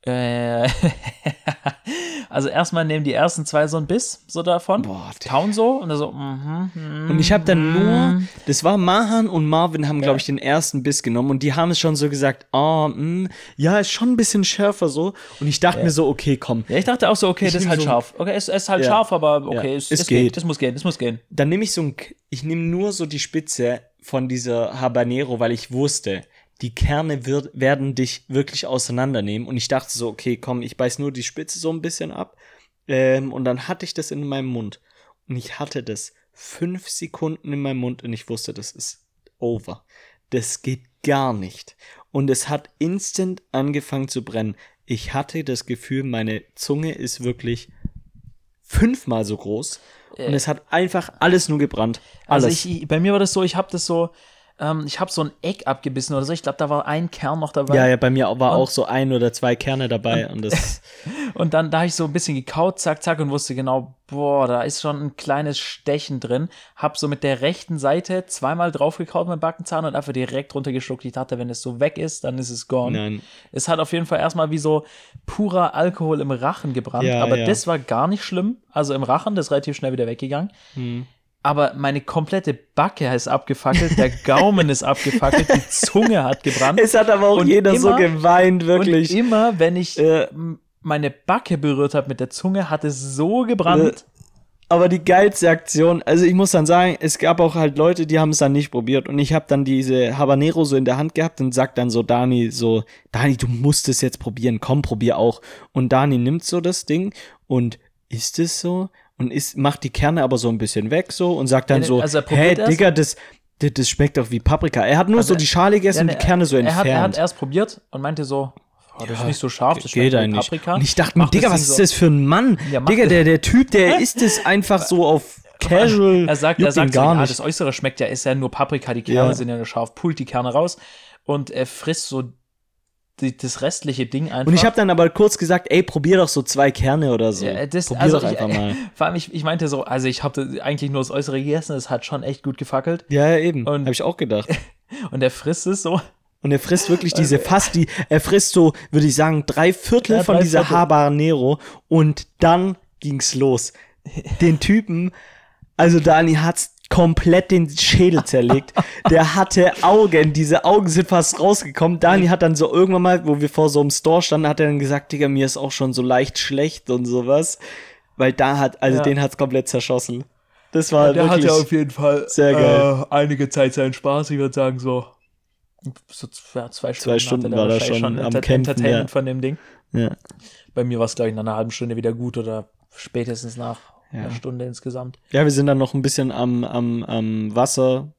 Speaker 2: Äh, also erstmal nehmen die ersten zwei so ein Biss so davon,
Speaker 1: Boah,
Speaker 2: kauen so und dann so, mhm, mhm,
Speaker 1: Und ich habe dann nur,
Speaker 2: mhm.
Speaker 1: das war Mahan und Marvin haben,
Speaker 2: Ja.
Speaker 1: glaube ich, den ersten Biss genommen und die haben es schon so gesagt, ah, mh, ja, ist schon ein bisschen schärfer so. Und ich dachte mir so, okay, komm,
Speaker 2: Ja, ich dachte auch so, okay,
Speaker 1: Ich
Speaker 2: das ist halt
Speaker 1: so-
Speaker 2: scharf. Okay, es, es ist halt
Speaker 1: Ja.
Speaker 2: scharf, aber okay,
Speaker 1: Ja,
Speaker 2: es,
Speaker 1: es
Speaker 2: es geht.
Speaker 1: geht.
Speaker 2: Es muss gehen, es muss gehen.
Speaker 1: dann nehme ich so ein, ich nehme nur so die Spitze von dieser Habanero, weil ich wusste, die Kerne wird, werden dich wirklich auseinandernehmen. Und ich dachte so, okay, komm, ich beiß nur die Spitze so ein bisschen ab. Ähm, und dann hatte ich das in meinem Mund. Und ich hatte das fünf Sekunden in meinem Mund und ich wusste, das ist over. Das geht gar nicht. Und es hat instant angefangen zu brennen. Ich hatte das Gefühl, meine Zunge ist wirklich fünfmal so groß. Und es hat einfach alles nur gebrannt. Alles.
Speaker 2: Also ich, bei mir war das so, ich habe das so, ähm, ich habe so ein Eck abgebissen oder so. Ich glaube, da war ein Kern noch dabei.
Speaker 1: ja, ja, bei mir war
Speaker 2: Und-
Speaker 1: auch so ein oder zwei Kerne dabei und das.
Speaker 2: Und dann da habe ich so ein bisschen gekaut, zack, zack, und wusste genau, boah, da ist schon ein kleines Stechen drin. Hab so mit der rechten Seite zweimal draufgekaut mit dem Backenzahn und einfach direkt runtergeschluckt. Ich dachte, wenn es so weg ist, dann ist es gone.
Speaker 1: Nein.
Speaker 2: Es hat auf jeden Fall erstmal wie so purer Alkohol im Rachen gebrannt,
Speaker 1: Ja,
Speaker 2: aber
Speaker 1: ja.
Speaker 2: das war gar nicht schlimm. Also im Rachen, das ist relativ schnell wieder weggegangen.
Speaker 1: Hm.
Speaker 2: Aber meine komplette Backe ist abgefackelt, der Gaumen ist abgefackelt, die Zunge hat gebrannt.
Speaker 1: Es hat aber auch
Speaker 2: Und
Speaker 1: jeder so
Speaker 2: immer-
Speaker 1: geweint, wirklich.
Speaker 2: Und immer, wenn ich m- meine Backe berührt habe mit der Zunge, hat es so gebrannt.
Speaker 1: Aber die geilste Aktion, also ich muss dann sagen, es gab auch halt Leute, die haben es dann nicht probiert und ich habe dann diese Habanero so in der Hand gehabt und sagt dann so Dani so, Dani, du musst es jetzt probieren, komm, probier auch. Und Dani nimmt so das Ding und isst es so und isst, macht die Kerne aber so ein bisschen weg so und sagt dann
Speaker 2: Ja,
Speaker 1: so,
Speaker 2: also erst-
Speaker 1: Digga, das, das, das schmeckt doch wie Paprika. Er hat nur
Speaker 2: Also
Speaker 1: so die Schale gegessen und
Speaker 2: Ja,
Speaker 1: die Kerne so
Speaker 2: er hat, er hat
Speaker 1: entfernt.
Speaker 2: erst probiert und meinte so, oh, das ist nicht so scharf, das
Speaker 1: Geht
Speaker 2: schmeckt wie. Paprika.
Speaker 1: Und ich dachte mir, Digga, was
Speaker 2: Ding
Speaker 1: ist
Speaker 2: so-
Speaker 1: das für ein Mann?
Speaker 2: Ja,
Speaker 1: Digga, der, der Typ, der isst es einfach so auf casual.
Speaker 2: Er sagt, er sagt so,
Speaker 1: gar
Speaker 2: ja,
Speaker 1: nicht.
Speaker 2: das Äußere schmeckt ja, ist ja nur Paprika, die Kerne
Speaker 1: Ja.
Speaker 2: sind ja nur scharf, pult die Kerne raus und er frisst so die, das restliche Ding einfach.
Speaker 1: Und ich habe dann aber kurz gesagt, ey, probier doch so zwei Kerne oder so.
Speaker 2: Ja, das,
Speaker 1: probier
Speaker 2: also
Speaker 1: doch
Speaker 2: ich,
Speaker 1: einfach mal.
Speaker 2: Vor allem, ich, ich meinte so, also ich habe eigentlich nur das Äußere gegessen, es hat schon echt gut gefackelt.
Speaker 1: Ja, ja, eben.
Speaker 2: Und-
Speaker 1: Habe ich auch gedacht.
Speaker 2: Und er frisst es so.
Speaker 1: Und er frisst wirklich diese fast die, er frisst so, würde ich sagen, drei Viertel
Speaker 2: Ja,
Speaker 1: von
Speaker 2: drei
Speaker 1: dieser
Speaker 2: Viertel.
Speaker 1: Habanero und dann ging's los. Den Typen, also Dani hat's komplett den Schädel zerlegt. Der hatte Augen, diese Augen sind fast rausgekommen. Dani hat dann so irgendwann mal, wo wir vor so einem Store standen, hat er dann gesagt, Digga, mir ist auch schon so leicht schlecht und sowas. Weil da hat, also
Speaker 2: Ja.
Speaker 1: den hat's komplett zerschossen. Das war
Speaker 2: Der
Speaker 1: wirklich,
Speaker 2: hatte auf jeden Fall
Speaker 1: sehr geil.
Speaker 2: Äh, einige Zeit seinen Spaß. Ich würde sagen, so, so ja, zwei Stunden,
Speaker 1: Stunden
Speaker 2: hatte der
Speaker 1: war er
Speaker 2: wahrscheinlich
Speaker 1: schon am
Speaker 2: Enter
Speaker 1: Kämpfen,
Speaker 2: Entertainment
Speaker 1: ja.
Speaker 2: von dem Ding.
Speaker 1: ja.
Speaker 2: Bei mir war es, glaube ich, nach einer halben Stunde wieder gut oder spätestens nach
Speaker 1: Ja.
Speaker 2: einer Stunde insgesamt.
Speaker 1: Ja, wir sind dann noch ein bisschen am, am, am Wasser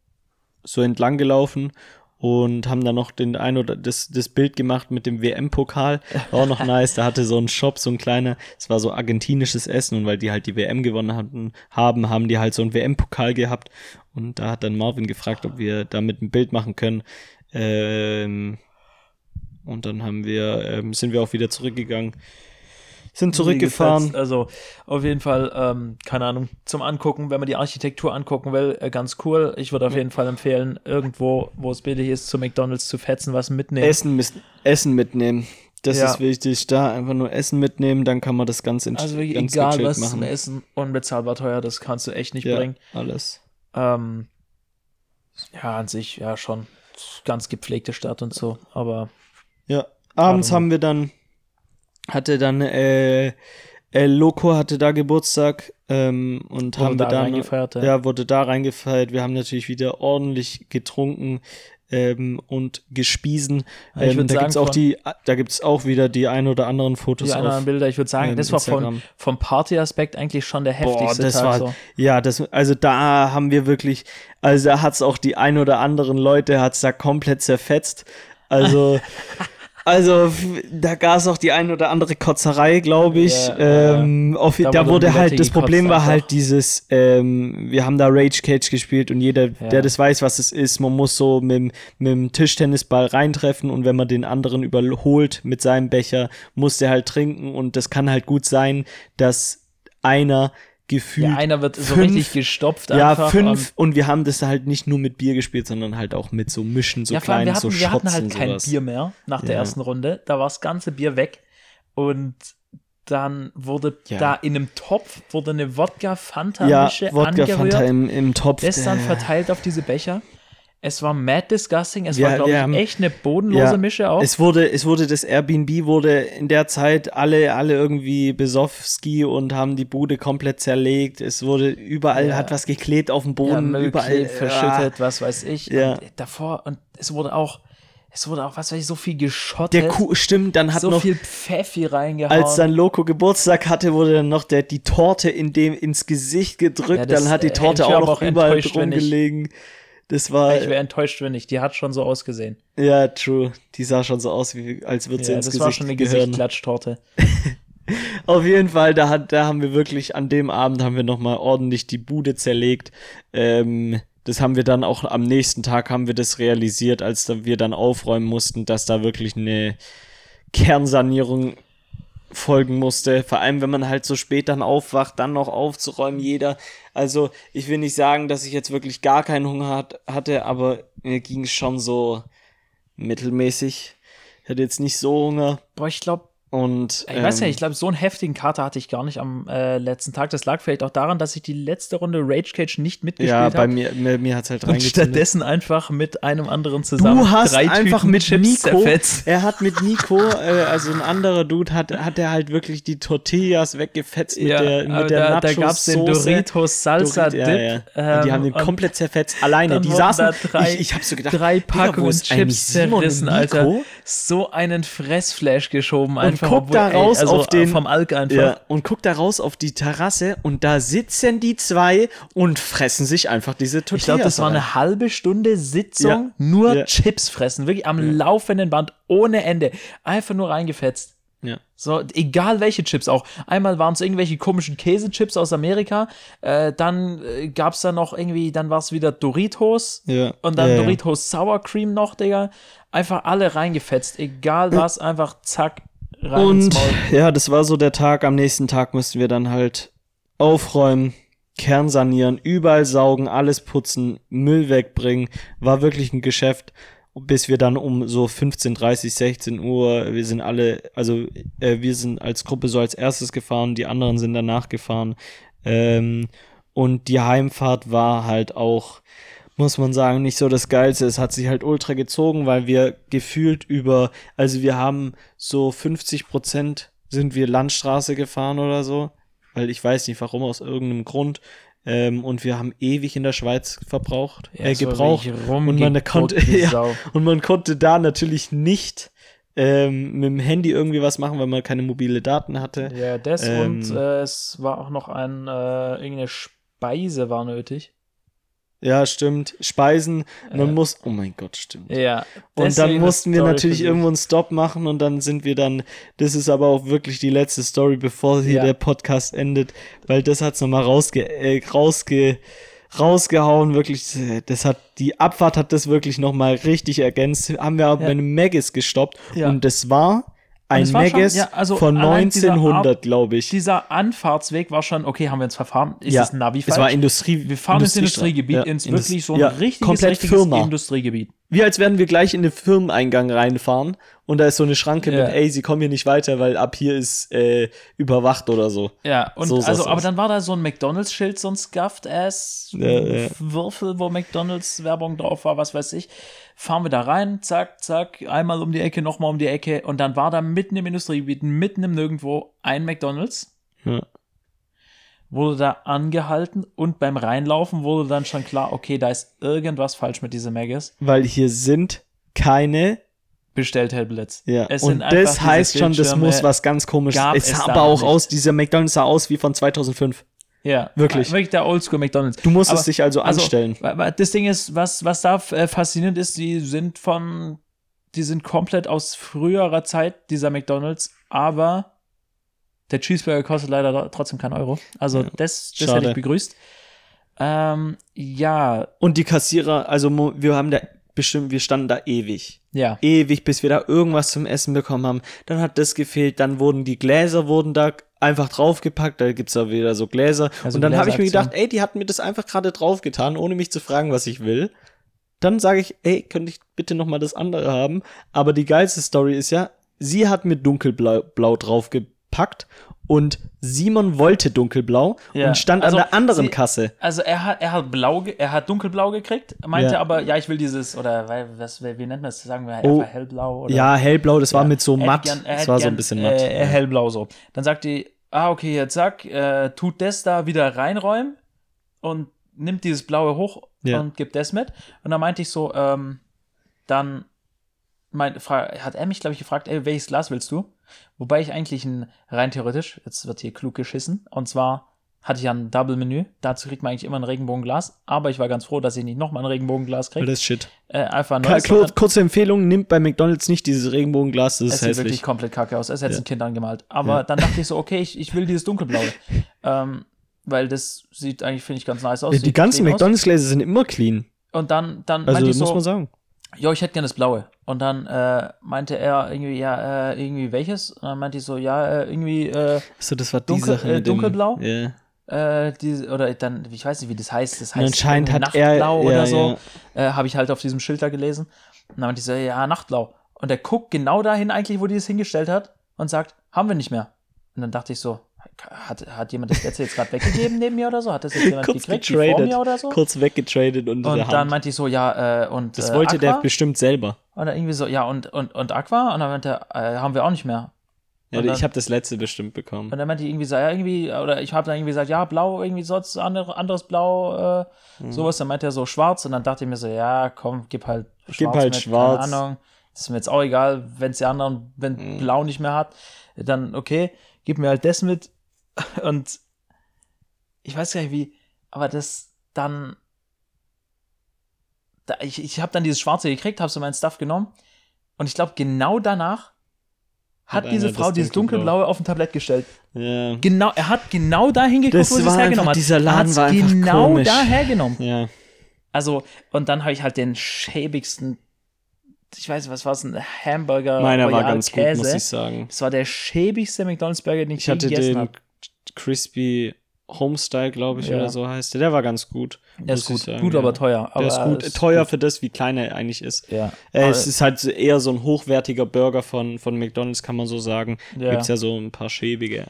Speaker 1: so entlang gelaufen und haben dann noch den ein oder das, das Bild gemacht mit dem WM-Pokal. War auch noch nice. Da hatte so ein Shop, so ein kleiner, es war so argentinisches Essen und weil die halt die WM gewonnen hatten, haben, haben die halt so einen WM-Pokal gehabt. Und da hat dann Marvin gefragt, ob wir damit ein Bild machen können. Ähm, und dann haben wir, ähm, sind wir auch wieder zurückgegangen. Sind zurückgefahren.
Speaker 2: Also auf jeden Fall, ähm, keine Ahnung, zum Angucken, wenn man die Architektur angucken will, äh, ganz cool. Ich würde auf jeden Fall empfehlen, irgendwo, wo es billig ist, zu McDonalds zu fetzen, was mitnehmen.
Speaker 1: Essen, mis- Essen mitnehmen. Das
Speaker 2: Ja.
Speaker 1: ist wichtig. Da einfach nur Essen mitnehmen, dann kann man das ganz, ent-
Speaker 2: also wirklich,
Speaker 1: ganz
Speaker 2: egal was zum
Speaker 1: machen.
Speaker 2: Essen, unbezahlbar teuer, das kannst du echt nicht
Speaker 1: ja,
Speaker 2: bringen.
Speaker 1: alles.
Speaker 2: Ähm, ja, an sich, ja, schon ganz gepflegte Stadt und so, aber
Speaker 1: Ja. Abends haben wir dann, hatte dann, äh, El Loco hatte da Geburtstag ähm, und
Speaker 2: Wurde
Speaker 1: haben wir
Speaker 2: da
Speaker 1: dann,
Speaker 2: reingefeiert, ja.
Speaker 1: ja, wurde da reingefeiert. Wir haben natürlich wieder ordentlich getrunken ähm, und gespiesen.
Speaker 2: Ich
Speaker 1: ähm,
Speaker 2: würd
Speaker 1: da
Speaker 2: sagen,
Speaker 1: gibt's auch die, da gibt's auch wieder die ein oder anderen Fotos
Speaker 2: die anderen
Speaker 1: auf.
Speaker 2: Bilder, ich würde sagen,
Speaker 1: ähm,
Speaker 2: das war von, vom Partyaspekt eigentlich schon der
Speaker 1: Boah,
Speaker 2: heftigste
Speaker 1: das
Speaker 2: Tag.
Speaker 1: war,
Speaker 2: so.
Speaker 1: ja, das, also da haben wir wirklich, also da hat's auch die ein oder anderen Leute, hat's da komplett zerfetzt. Also, also da gab's auch die ein oder andere Kotzerei, glaube ich.
Speaker 2: Ja, ja,
Speaker 1: ähm, auf,
Speaker 2: Da
Speaker 1: da,
Speaker 2: wurde
Speaker 1: halt, das Problem war halt dieses, ähm, wir haben da Rage Cage gespielt und jeder,
Speaker 2: Ja.
Speaker 1: der das weiß, was es ist, man muss so mit, mit dem Tischtennisball reintreffen und wenn man den anderen überholt mit seinem Becher, muss der halt trinken und das kann halt gut sein, dass einer gefühlt
Speaker 2: Ja, einer wird so
Speaker 1: fünf-
Speaker 2: richtig gestopft
Speaker 1: ja,
Speaker 2: einfach.
Speaker 1: fünf und wir haben das halt nicht nur mit Bier gespielt, sondern halt auch mit so Mischen, so
Speaker 2: ja,
Speaker 1: kleinen,
Speaker 2: wir hatten,
Speaker 1: so
Speaker 2: wir hatten halt
Speaker 1: und
Speaker 2: kein. Bier mehr nach der
Speaker 1: Ja.
Speaker 2: ersten Runde. Da war das ganze Bier weg und dann wurde
Speaker 1: Ja.
Speaker 2: da in einem Topf wurde eine
Speaker 1: Ja,
Speaker 2: Wodka-Fanta-Mische
Speaker 1: Wodka Fanta
Speaker 2: angehört.
Speaker 1: im, im Topf.
Speaker 2: Das dann
Speaker 1: äh,
Speaker 2: verteilt auf diese Becher. Es war mad disgusting. Es
Speaker 1: Wir-
Speaker 2: war, glaube ich,
Speaker 1: haben-
Speaker 2: echt eine bodenlose
Speaker 1: ja,
Speaker 2: Mische auch.
Speaker 1: Es wurde, es wurde das Airbnb wurde in der Zeit alle, alle irgendwie besoffski und haben die Bude komplett zerlegt. Es wurde überall
Speaker 2: Ja.
Speaker 1: hat was geklebt auf dem
Speaker 2: ja,
Speaker 1: Boden, überall
Speaker 2: klebt, verschüttet, was weiß ich.
Speaker 1: Ja.
Speaker 2: Und davor, und es wurde auch, es wurde auch, was weiß ich, so viel
Speaker 1: Der
Speaker 2: geschottet.
Speaker 1: Kuh, stimmt, dann hat
Speaker 2: so
Speaker 1: noch
Speaker 2: viel Pfeffi reingehauen.
Speaker 1: als dann Loco Geburtstag hatte, wurde dann noch der, die Torte in dem ins Gesicht gedrückt,
Speaker 2: Ja,
Speaker 1: dann hat die
Speaker 2: äh,
Speaker 1: Torte auch noch überall
Speaker 2: enttäuscht, wenn ich-
Speaker 1: rumgelegen. Das war
Speaker 2: ich wäre enttäuscht, wenn nicht. Die hat schon so ausgesehen.
Speaker 1: Ja, true. Die sah schon so aus, wie, als würde sie
Speaker 2: Ja,
Speaker 1: ins
Speaker 2: das
Speaker 1: Gesicht
Speaker 2: war schon eine
Speaker 1: gehören.
Speaker 2: Gesichtklatschtorte.
Speaker 1: Auf jeden Fall, da, hat, da haben wir wirklich, an dem Abend haben wir nochmal ordentlich die Bude zerlegt. Ähm, das haben wir dann auch am nächsten Tag haben wir das realisiert, als wir dann aufräumen mussten, dass da wirklich eine Kernsanierung folgen musste. Vor allem, wenn man halt so spät dann aufwacht, dann noch aufzuräumen, jeder. Also, ich will nicht sagen, dass ich jetzt wirklich gar keinen Hunger hat, hatte, aber mir ging es schon so mittelmäßig. Ich hatte jetzt nicht so Hunger.
Speaker 2: Boah, ich glaube,
Speaker 1: Und,
Speaker 2: Ich weiß ja,
Speaker 1: ähm,
Speaker 2: ich glaube, so einen heftigen Kater hatte ich gar nicht am äh, letzten Tag. Das lag vielleicht auch daran, dass ich die letzte Runde Rage Cage nicht mitgespielt
Speaker 1: Ja,
Speaker 2: habe.
Speaker 1: bei mir, mir, mir hat es halt
Speaker 2: und
Speaker 1: reingezündet.
Speaker 2: stattdessen einfach mit einem anderen zusammen
Speaker 1: Du hast einfach
Speaker 2: Tüten
Speaker 1: mit
Speaker 2: Chips
Speaker 1: Nico,
Speaker 2: zerfetzt.
Speaker 1: er hat mit Nico, äh, also ein anderer Dude, hat, hat er halt wirklich die Tortillas weggefetzt mit
Speaker 2: Ja,
Speaker 1: der, mit der
Speaker 2: da, da gab es den Doritos Salsa
Speaker 1: Dorit-
Speaker 2: Dip.
Speaker 1: ja, ja. Und die haben den
Speaker 2: ähm,
Speaker 1: komplett zerfetzt, alleine. Die saßen,
Speaker 2: drei-
Speaker 1: ich, ich hab so gedacht,
Speaker 2: drei Packungen Chips zerrissen,
Speaker 1: Nico?
Speaker 2: Alter. So einen Fressflash geschoben einfach.
Speaker 1: Guck da
Speaker 2: ey,
Speaker 1: raus
Speaker 2: also
Speaker 1: auf den-
Speaker 2: vom Alk einfach.
Speaker 1: Ja, und guck da raus auf die Terrasse und da sitzen die zwei und fressen sich einfach diese Tortillas
Speaker 2: Ich glaube, das war eine halbe Stunde Sitzung,
Speaker 1: Ja.
Speaker 2: nur
Speaker 1: Ja.
Speaker 2: Chips fressen, wirklich am laufenden Band, ohne Ende. Einfach nur reingefetzt.
Speaker 1: Ja.
Speaker 2: So, egal welche Chips auch. Einmal waren es irgendwelche komischen Käsechips aus Amerika, äh, dann äh, gab es da noch irgendwie, dann war es wieder Doritos
Speaker 1: Ja.
Speaker 2: und dann
Speaker 1: ja.
Speaker 2: Doritos Sour Cream noch, Digga. Einfach alle reingefetzt, egal was, einfach zack, rein
Speaker 1: Und ja, das war so der Tag. Am nächsten Tag mussten wir dann halt aufräumen, Kern sanieren, überall saugen, alles putzen, Müll wegbringen. War wirklich ein Geschäft. Bis wir dann um so 15, 30, 16 Uhr, wir sind alle, also äh, wir sind als Gruppe so als erstes gefahren, die anderen sind danach gefahren. Ähm, und die Heimfahrt war halt auch, muss man sagen, nicht so das Geilste. Es hat sich halt ultra gezogen, weil wir gefühlt über, also wir haben so 50 Prozent sind wir Landstraße gefahren oder so, weil ich weiß nicht warum, aus irgendeinem Grund. Ähm, und wir haben ewig in der Schweiz verbraucht, äh,
Speaker 2: so
Speaker 1: gebraucht. Und man, konnte, ja, und man konnte da natürlich nicht ähm, mit dem Handy irgendwie was machen, weil man keine mobile Daten hatte.
Speaker 2: Ja, das
Speaker 1: Ähm,
Speaker 2: und äh, es war auch noch ein, äh, irgendeine Speise war nötig.
Speaker 1: Ja, stimmt. Speisen, man
Speaker 2: Äh,
Speaker 1: muss, oh mein Gott, stimmt.
Speaker 2: Ja.
Speaker 1: Und dann mussten wir natürlich irgendwo einen Stop machen und dann sind wir dann, das ist aber auch wirklich die letzte Story, bevor hier
Speaker 2: Ja.
Speaker 1: der Podcast endet, weil das hat's nochmal rausge, äh, rausge, rausgehauen, wirklich, das hat, die Abfahrt hat das wirklich nochmal richtig ergänzt, haben wir aber
Speaker 2: Ja.
Speaker 1: einem Maggis gestoppt
Speaker 2: Ja.
Speaker 1: und das war ein
Speaker 2: es
Speaker 1: Maggis
Speaker 2: ja, also
Speaker 1: von
Speaker 2: allein dieser
Speaker 1: 1900,
Speaker 2: Art-
Speaker 1: glaube ich.
Speaker 2: Dieser Anfahrtsweg war schon, okay, haben wir uns verfahren? Ist
Speaker 1: ja,
Speaker 2: das Navi
Speaker 1: es
Speaker 2: falsch?
Speaker 1: war Industrie.
Speaker 2: wir fahren ins
Speaker 1: Industriestraße.
Speaker 2: Industriegebiet,
Speaker 1: Ja,
Speaker 2: ins wirklich so ein
Speaker 1: ja,
Speaker 2: richtiges, richtiges
Speaker 1: Firma.
Speaker 2: Industriegebiet.
Speaker 1: Wie als werden wir gleich in den Firmeneingang reinfahren und da ist so eine Schranke
Speaker 2: Ja.
Speaker 1: mit, ey, sie kommen hier nicht weiter, weil ab hier ist äh, überwacht oder so.
Speaker 2: Ja, und
Speaker 1: So
Speaker 2: also, aber
Speaker 1: aus.
Speaker 2: dann war da so ein McDonalds-Schild, so ein Scuffed-Ass-Würfel, wo McDonalds-Werbung drauf war, was weiß ich. Fahren wir da rein, zack, zack, einmal um die Ecke, nochmal um die Ecke und dann war da mitten im Industriegebiet, mitten im Nirgendwo ein McDonalds.
Speaker 1: Ja.
Speaker 2: Wurde da angehalten und beim Reinlaufen wurde dann schon klar, okay, da ist irgendwas falsch mit diesem Maggis.
Speaker 1: Weil hier sind keine,
Speaker 2: Bestelltablets.
Speaker 1: ja,
Speaker 2: Es
Speaker 1: und das heißt schon, das muss was ganz komisches. Es
Speaker 2: es
Speaker 1: sah aber auch
Speaker 2: nicht.
Speaker 1: aus, dieser McDonalds sah aus wie von 2005.
Speaker 2: Ja,
Speaker 1: Wirklich.
Speaker 2: Wirklich der Oldschool McDonalds.
Speaker 1: Du musstest
Speaker 2: Aber-
Speaker 1: dich also anstellen.
Speaker 2: wa- wa- das Ding ist, was, was da äh, faszinierend ist, die sind von, die sind komplett aus früherer Zeit, dieser McDonalds, aber der Cheeseburger kostet leider trotzdem keinen Euro. Also
Speaker 1: Ja,
Speaker 2: das, das hätte ich begrüßt. Ähm, ja,
Speaker 1: Und die Kassierer, also wir haben da bestimmt, wir standen da ewig.
Speaker 2: ja.
Speaker 1: ewig, bis wir da irgendwas zum Essen bekommen haben. Dann hat das gefehlt, dann wurden die Gläser wurden da einfach draufgepackt, da gibt's da wieder so Gläser.
Speaker 2: Also
Speaker 1: und dann habe ich mir gedacht, ey, die hatten mir das einfach gerade draufgetan, ohne mich zu fragen, was ich will. Dann sage ich, ey, könnte ich bitte noch mal das andere haben? Aber die geilste Story ist ja, sie hat mir dunkelblau blau draufgepackt und Simon wollte dunkelblau
Speaker 2: Ja,
Speaker 1: und stand
Speaker 2: also
Speaker 1: an der anderen
Speaker 2: sie-
Speaker 1: Kasse.
Speaker 2: Also er hat, er hat blau, er hat dunkelblau gekriegt, meinte
Speaker 1: Ja.
Speaker 2: aber, ja, ich will dieses, oder was, wie nennt man das? Sagen wir
Speaker 1: Oh.
Speaker 2: hellblau oder
Speaker 1: Ja, hellblau, das war mit so matt.
Speaker 2: gern- er
Speaker 1: das war so
Speaker 2: gern,
Speaker 1: ein bisschen matt.
Speaker 2: Äh, hellblau so. Dann sagt die, ah, okay, jetzt zack, äh, tut das da wieder reinräumen und nimmt dieses blaue hoch
Speaker 1: Ja.
Speaker 2: und gibt das mit. Und dann meinte ich so, ähm, dann mein, hat er mich, glaube ich, gefragt, ey, welches Glas willst du? Wobei ich eigentlich ein, rein theoretisch, jetzt wird hier klug geschissen, und zwar hatte ich ja ein Double-Menü, dazu kriegt man eigentlich immer ein Regenbogenglas, aber ich war ganz froh, dass ich nicht nochmal ein Regenbogenglas kriege.
Speaker 1: das ist shit.
Speaker 2: Äh, einfach ein neues,
Speaker 1: kur- kurze Empfehlung, nimmt bei McDonalds nicht dieses Regenbogenglas, das
Speaker 2: es
Speaker 1: ist
Speaker 2: sieht wirklich
Speaker 1: hässlich.
Speaker 2: komplett kacke aus. Es hätte
Speaker 1: Ja.
Speaker 2: ein Kind angemalt. Aber
Speaker 1: Ja.
Speaker 2: dann dachte ich so, okay, ich, ich will dieses dunkelblaue. ähm, weil das sieht eigentlich, finde ich, ganz nice aus.
Speaker 1: Ja, die ganzen. McDonalds-Gläser sind immer clean.
Speaker 2: Und dann, dann
Speaker 1: Also
Speaker 2: meinte ich
Speaker 1: muss
Speaker 2: so,
Speaker 1: man sagen.
Speaker 2: jo, ich hätte gerne das blaue. Und dann äh, meinte er irgendwie, ja, äh, irgendwie welches? Und dann meinte ich so, ja, äh, irgendwie, äh,
Speaker 1: Also das war die
Speaker 2: Dunkel-
Speaker 1: Sache
Speaker 2: äh,
Speaker 1: mit dem-
Speaker 2: dunkelblau?
Speaker 1: Ja.
Speaker 2: äh, die, oder dann, ich weiß nicht, wie das heißt. Das
Speaker 1: Und
Speaker 2: heißt
Speaker 1: anscheinend hat er
Speaker 2: Nachtblau
Speaker 1: ja,
Speaker 2: oder so.
Speaker 1: ja.
Speaker 2: Äh, Habe ich halt auf diesem Schild da gelesen. Und dann meinte ich so, ja, Nachtblau. Und er guckt genau dahin eigentlich, wo die es hingestellt hat. und sagt, haben wir nicht mehr. Und dann dachte ich so, hat, hat jemand das letzte jetzt gerade weggegeben neben mir oder so? Hat das jetzt jemand
Speaker 1: Kurz
Speaker 2: gekriegt wie vor
Speaker 1: getradet.
Speaker 2: mir oder so?
Speaker 1: Kurz weggetradet der
Speaker 2: Und dann meinte ich so, ja, äh, und
Speaker 1: Das
Speaker 2: äh,
Speaker 1: wollte der
Speaker 2: Aqua?
Speaker 1: bestimmt selber.
Speaker 2: Und dann irgendwie so, ja, und, und, und Aqua? Und dann meinte er, äh, haben wir auch nicht mehr.
Speaker 1: Ja,
Speaker 2: dann-
Speaker 1: ich habe das letzte bestimmt bekommen.
Speaker 2: Und dann meinte ich irgendwie so, ja, irgendwie, oder ich habe dann irgendwie gesagt, ja, blau, irgendwie sonst andere, anderes Blau, äh,
Speaker 1: Mhm.
Speaker 2: sowas. Dann meinte er so schwarz und dann dachte ich mir so, ja, komm, gib halt schwarz.
Speaker 1: Gib halt
Speaker 2: mit,
Speaker 1: schwarz.
Speaker 2: Keine Ahnung. Das ist mir jetzt auch egal, wenn es der anderen, wenn
Speaker 1: Mhm.
Speaker 2: blau nicht mehr hat, dann okay, gib mir halt das mit. Und ich weiß gar nicht wie, aber das dann, da, ich, ich habe dann dieses Schwarze gekriegt, habe so mein Stuff genommen und ich glaube, genau danach hat,
Speaker 1: Hat
Speaker 2: diese Frau dieses
Speaker 1: dunkelblaue.
Speaker 2: auf ein Tablett gestellt.
Speaker 1: Ja.
Speaker 2: Genau, er hat genau da hingeguckt,
Speaker 1: Das
Speaker 2: wo sie es
Speaker 1: war
Speaker 2: hergenommen
Speaker 1: einfach-
Speaker 2: hat.
Speaker 1: dieser
Speaker 2: er
Speaker 1: Laden war einfach
Speaker 2: genau
Speaker 1: komisch.
Speaker 2: da hergenommen.
Speaker 1: Ja.
Speaker 2: Also, und dann habe ich halt den schäbigsten, ich weiß nicht, was war es, ein Hamburger
Speaker 1: Meiner war
Speaker 2: Royal
Speaker 1: ganz gut,
Speaker 2: Käse.
Speaker 1: muss ich sagen.
Speaker 2: Das war der schäbigste McDonalds Burger, den ich,
Speaker 1: Ich
Speaker 2: je
Speaker 1: hatte
Speaker 2: gegessen
Speaker 1: den
Speaker 2: habe.
Speaker 1: Crispy Homestyle, glaube ich,
Speaker 2: Ja.
Speaker 1: oder so heißt der. Der war ganz gut.
Speaker 2: Der ist gut,
Speaker 1: sagen,
Speaker 2: gut,
Speaker 1: ja.
Speaker 2: aber teuer. Aber
Speaker 1: Der ist gut.
Speaker 2: ist
Speaker 1: Teuer
Speaker 2: gut.
Speaker 1: für das, wie klein er eigentlich ist.
Speaker 2: Ja.
Speaker 1: Äh, es ist halt eher so ein hochwertiger Burger von, von McDonalds, kann man so sagen.
Speaker 2: Ja.
Speaker 1: Gibt's ja so ein paar schäbige.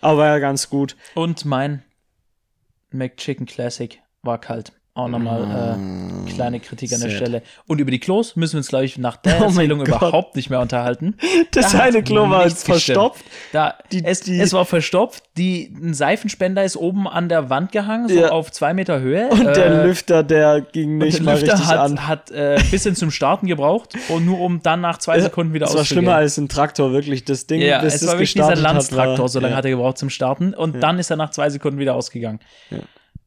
Speaker 1: Aber ja, ganz gut.
Speaker 2: Und mein McChicken Classic war kalt. Auch nochmal äh, kleine Kritik an der
Speaker 1: Sad.
Speaker 2: Stelle. Und über die Klos müssen wir uns, glaube ich, nach der
Speaker 1: Oh
Speaker 2: Erzählung überhaupt nicht mehr unterhalten.
Speaker 1: Das
Speaker 2: Da
Speaker 1: eine Klo war jetzt verstopft.
Speaker 2: Da,
Speaker 1: Die-
Speaker 2: es,
Speaker 1: die-
Speaker 2: es war verstopft. Die, ein Seifenspender ist oben an der Wand gehangen, so
Speaker 1: Ja.
Speaker 2: auf zwei Meter Höhe.
Speaker 1: Und der
Speaker 2: Äh,
Speaker 1: Lüfter, der ging nicht
Speaker 2: der
Speaker 1: mal
Speaker 2: Lüfter
Speaker 1: richtig
Speaker 2: hat,
Speaker 1: an.
Speaker 2: hat äh, ein bisschen zum Starten gebraucht und nur um dann nach zwei Sekunden wieder
Speaker 1: Das war
Speaker 2: auszugehen.
Speaker 1: schlimmer als ein Traktor, wirklich. Das Ding,
Speaker 2: ja,
Speaker 1: bis
Speaker 2: es war wirklich dieser
Speaker 1: gestartet hat,
Speaker 2: Landstraktor,
Speaker 1: war,
Speaker 2: so lange
Speaker 1: ja,
Speaker 2: hat er gebraucht zum Starten. Und dann ist er nach zwei Sekunden wieder ausgegangen.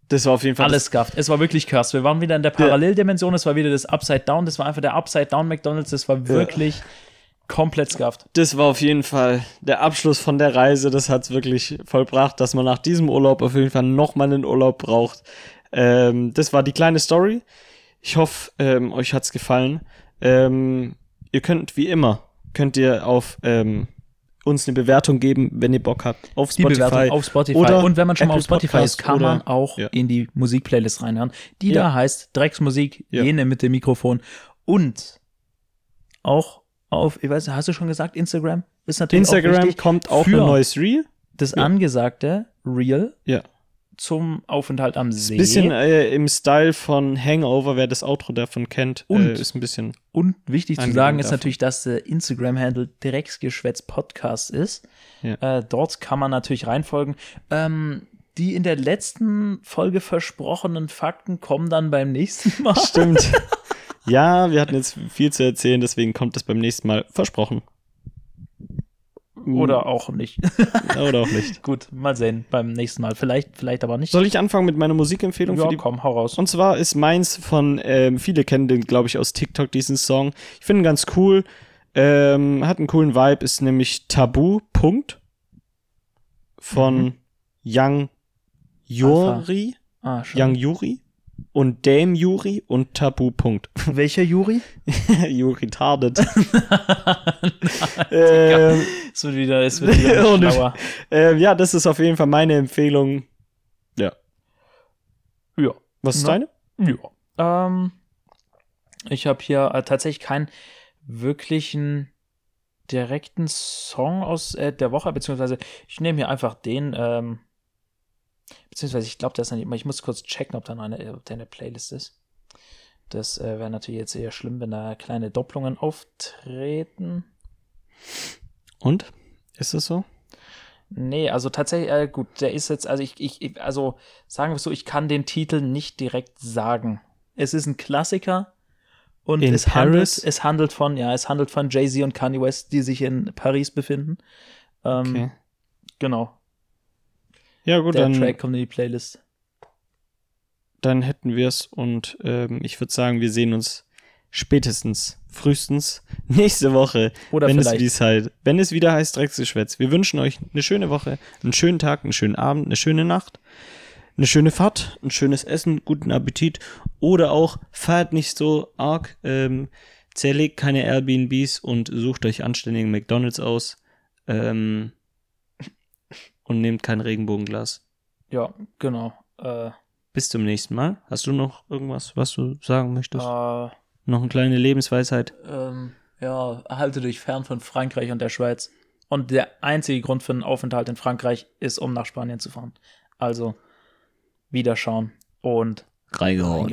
Speaker 1: Das war auf jeden Fall
Speaker 2: Alles scuffed. Es war wirklich cursed. Wir waren wieder in der Paralleldimension. Es war wieder das Upside Down. Das war einfach der Upside Down McDonalds. Das war wirklich komplett scuffed.
Speaker 1: Das war auf jeden Fall der Abschluss von der Reise. Das hat es wirklich vollbracht, dass man nach diesem Urlaub auf jeden Fall nochmal einen Urlaub braucht. Ähm, das war die kleine Story. Ich hoffe, ähm, euch hat's gefallen. Ähm, ihr könnt wie immer, könnt ihr auf ähm, uns eine Bewertung geben, wenn ihr Bock habt. Auf
Speaker 2: Die
Speaker 1: Spotify.
Speaker 2: Bewertung auf Spotify.
Speaker 1: oder
Speaker 2: Und wenn man schon mal auf
Speaker 1: Apple
Speaker 2: Spotify ist,
Speaker 1: Podcast
Speaker 2: kann
Speaker 1: oder-
Speaker 2: man auch
Speaker 1: ja.
Speaker 2: in die Musikplaylist reinhören. Die
Speaker 1: Ja.
Speaker 2: da heißt Drecksmusik,
Speaker 1: Ja.
Speaker 2: jene mit dem Mikrofon. Und auch auf, ich weiß hast du schon gesagt, Instagram? Ist natürlich auch
Speaker 1: Instagram
Speaker 2: wichtig.
Speaker 1: kommt auch
Speaker 2: für
Speaker 1: ein neues Reel.
Speaker 2: Das angesagte Reel
Speaker 1: Ja.
Speaker 2: Zum Aufenthalt am See.
Speaker 1: Bisschen äh, im Style von Hangover, wer das Outro davon kennt,
Speaker 2: Und-
Speaker 1: äh, ist ein bisschen.
Speaker 2: Und wichtig zu sagen ist
Speaker 1: davon.
Speaker 2: natürlich, dass der Instagram-Handle Drecksgeschwätz Podcast ist.
Speaker 1: Ja.
Speaker 2: Äh, dort kann man natürlich reinfolgen. Ähm, die in der letzten Folge versprochenen Fakten kommen dann beim nächsten Mal.
Speaker 1: Stimmt. ja, wir hatten jetzt viel zu erzählen, deswegen kommt das beim nächsten Mal. Versprochen.
Speaker 2: Oder auch nicht.
Speaker 1: Oder auch nicht.
Speaker 2: Gut, mal sehen beim nächsten Mal. Vielleicht, vielleicht aber nicht.
Speaker 1: Soll ich anfangen mit meiner Musikempfehlung
Speaker 2: ja,
Speaker 1: für die
Speaker 2: komm, hau raus.
Speaker 1: Und zwar ist meins von, ähm, viele kennen den, glaube ich, aus TikTok, diesen Song. Ich finde ihn ganz cool. Ähm, hat einen coolen Vibe, ist nämlich Tabu, Punkt. Von
Speaker 2: Mhm.
Speaker 1: Young Yuri.
Speaker 2: ah.
Speaker 1: Young Yuri. Und Dame Yuri und Tabu, Punkt.
Speaker 2: Welcher Juri?
Speaker 1: Yuri tardet. ähm,
Speaker 2: Es wird wieder, es wird wieder schlauer.
Speaker 1: ähm, ja, das ist auf jeden Fall meine Empfehlung. Ja.
Speaker 2: Ja.
Speaker 1: Was ist
Speaker 2: Na?
Speaker 1: deine?
Speaker 2: Ja. Ähm, ich habe hier äh, tatsächlich keinen wirklichen direkten Song aus äh, der Woche, beziehungsweise ich nehme hier einfach den, ähm, beziehungsweise ich glaube, das ist nicht immer, ich muss kurz checken, ob da noch eine, ob da eine Playlist ist. Das äh, wäre natürlich jetzt eher schlimm, wenn da kleine Doppelungen auftreten.
Speaker 1: Und? Ist das so?
Speaker 2: Nee, also tatsächlich, äh, gut, der ist jetzt, also ich, ich, also sagen wir es so, ich kann den Titel nicht direkt sagen. Es ist ein Klassiker und
Speaker 1: In
Speaker 2: es
Speaker 1: Paris?
Speaker 2: handelt, es handelt von, ja, es handelt von Jay-Z und Kanye West, die sich in Paris befinden. Ähm,
Speaker 1: Okay.
Speaker 2: Genau,
Speaker 1: Ja, gut,
Speaker 2: der
Speaker 1: dann.
Speaker 2: Track kommt in die Playlist.
Speaker 1: dann hätten wir es und ähm, ich würde sagen, wir sehen uns spätestens, frühestens nächste Woche,
Speaker 2: Oder
Speaker 1: wenn es,
Speaker 2: vielleicht,
Speaker 1: es halt, wenn es wieder heißt Drecksgeschwätz. Wir wünschen euch eine schöne Woche, einen schönen Tag, einen schönen Abend, eine schöne Nacht, eine schöne Fahrt, ein schönes Essen, guten Appetit oder auch fahrt nicht so arg, ähm, zerlegt keine Airbnbs und sucht euch anständigen McDonalds aus ähm, und nehmt kein Regenbogenglas.
Speaker 2: ja, genau. Äh,
Speaker 1: Bis zum nächsten Mal. Hast du noch irgendwas, was du sagen möchtest?
Speaker 2: äh,
Speaker 1: Noch eine kleine Lebensweisheit?
Speaker 2: ähm, ja, halte dich fern von Frankreich und der Schweiz. Und der einzige Grund für einen Aufenthalt in Frankreich ist, um nach Spanien zu fahren. Also wieder schauen und
Speaker 3: Reingehauen.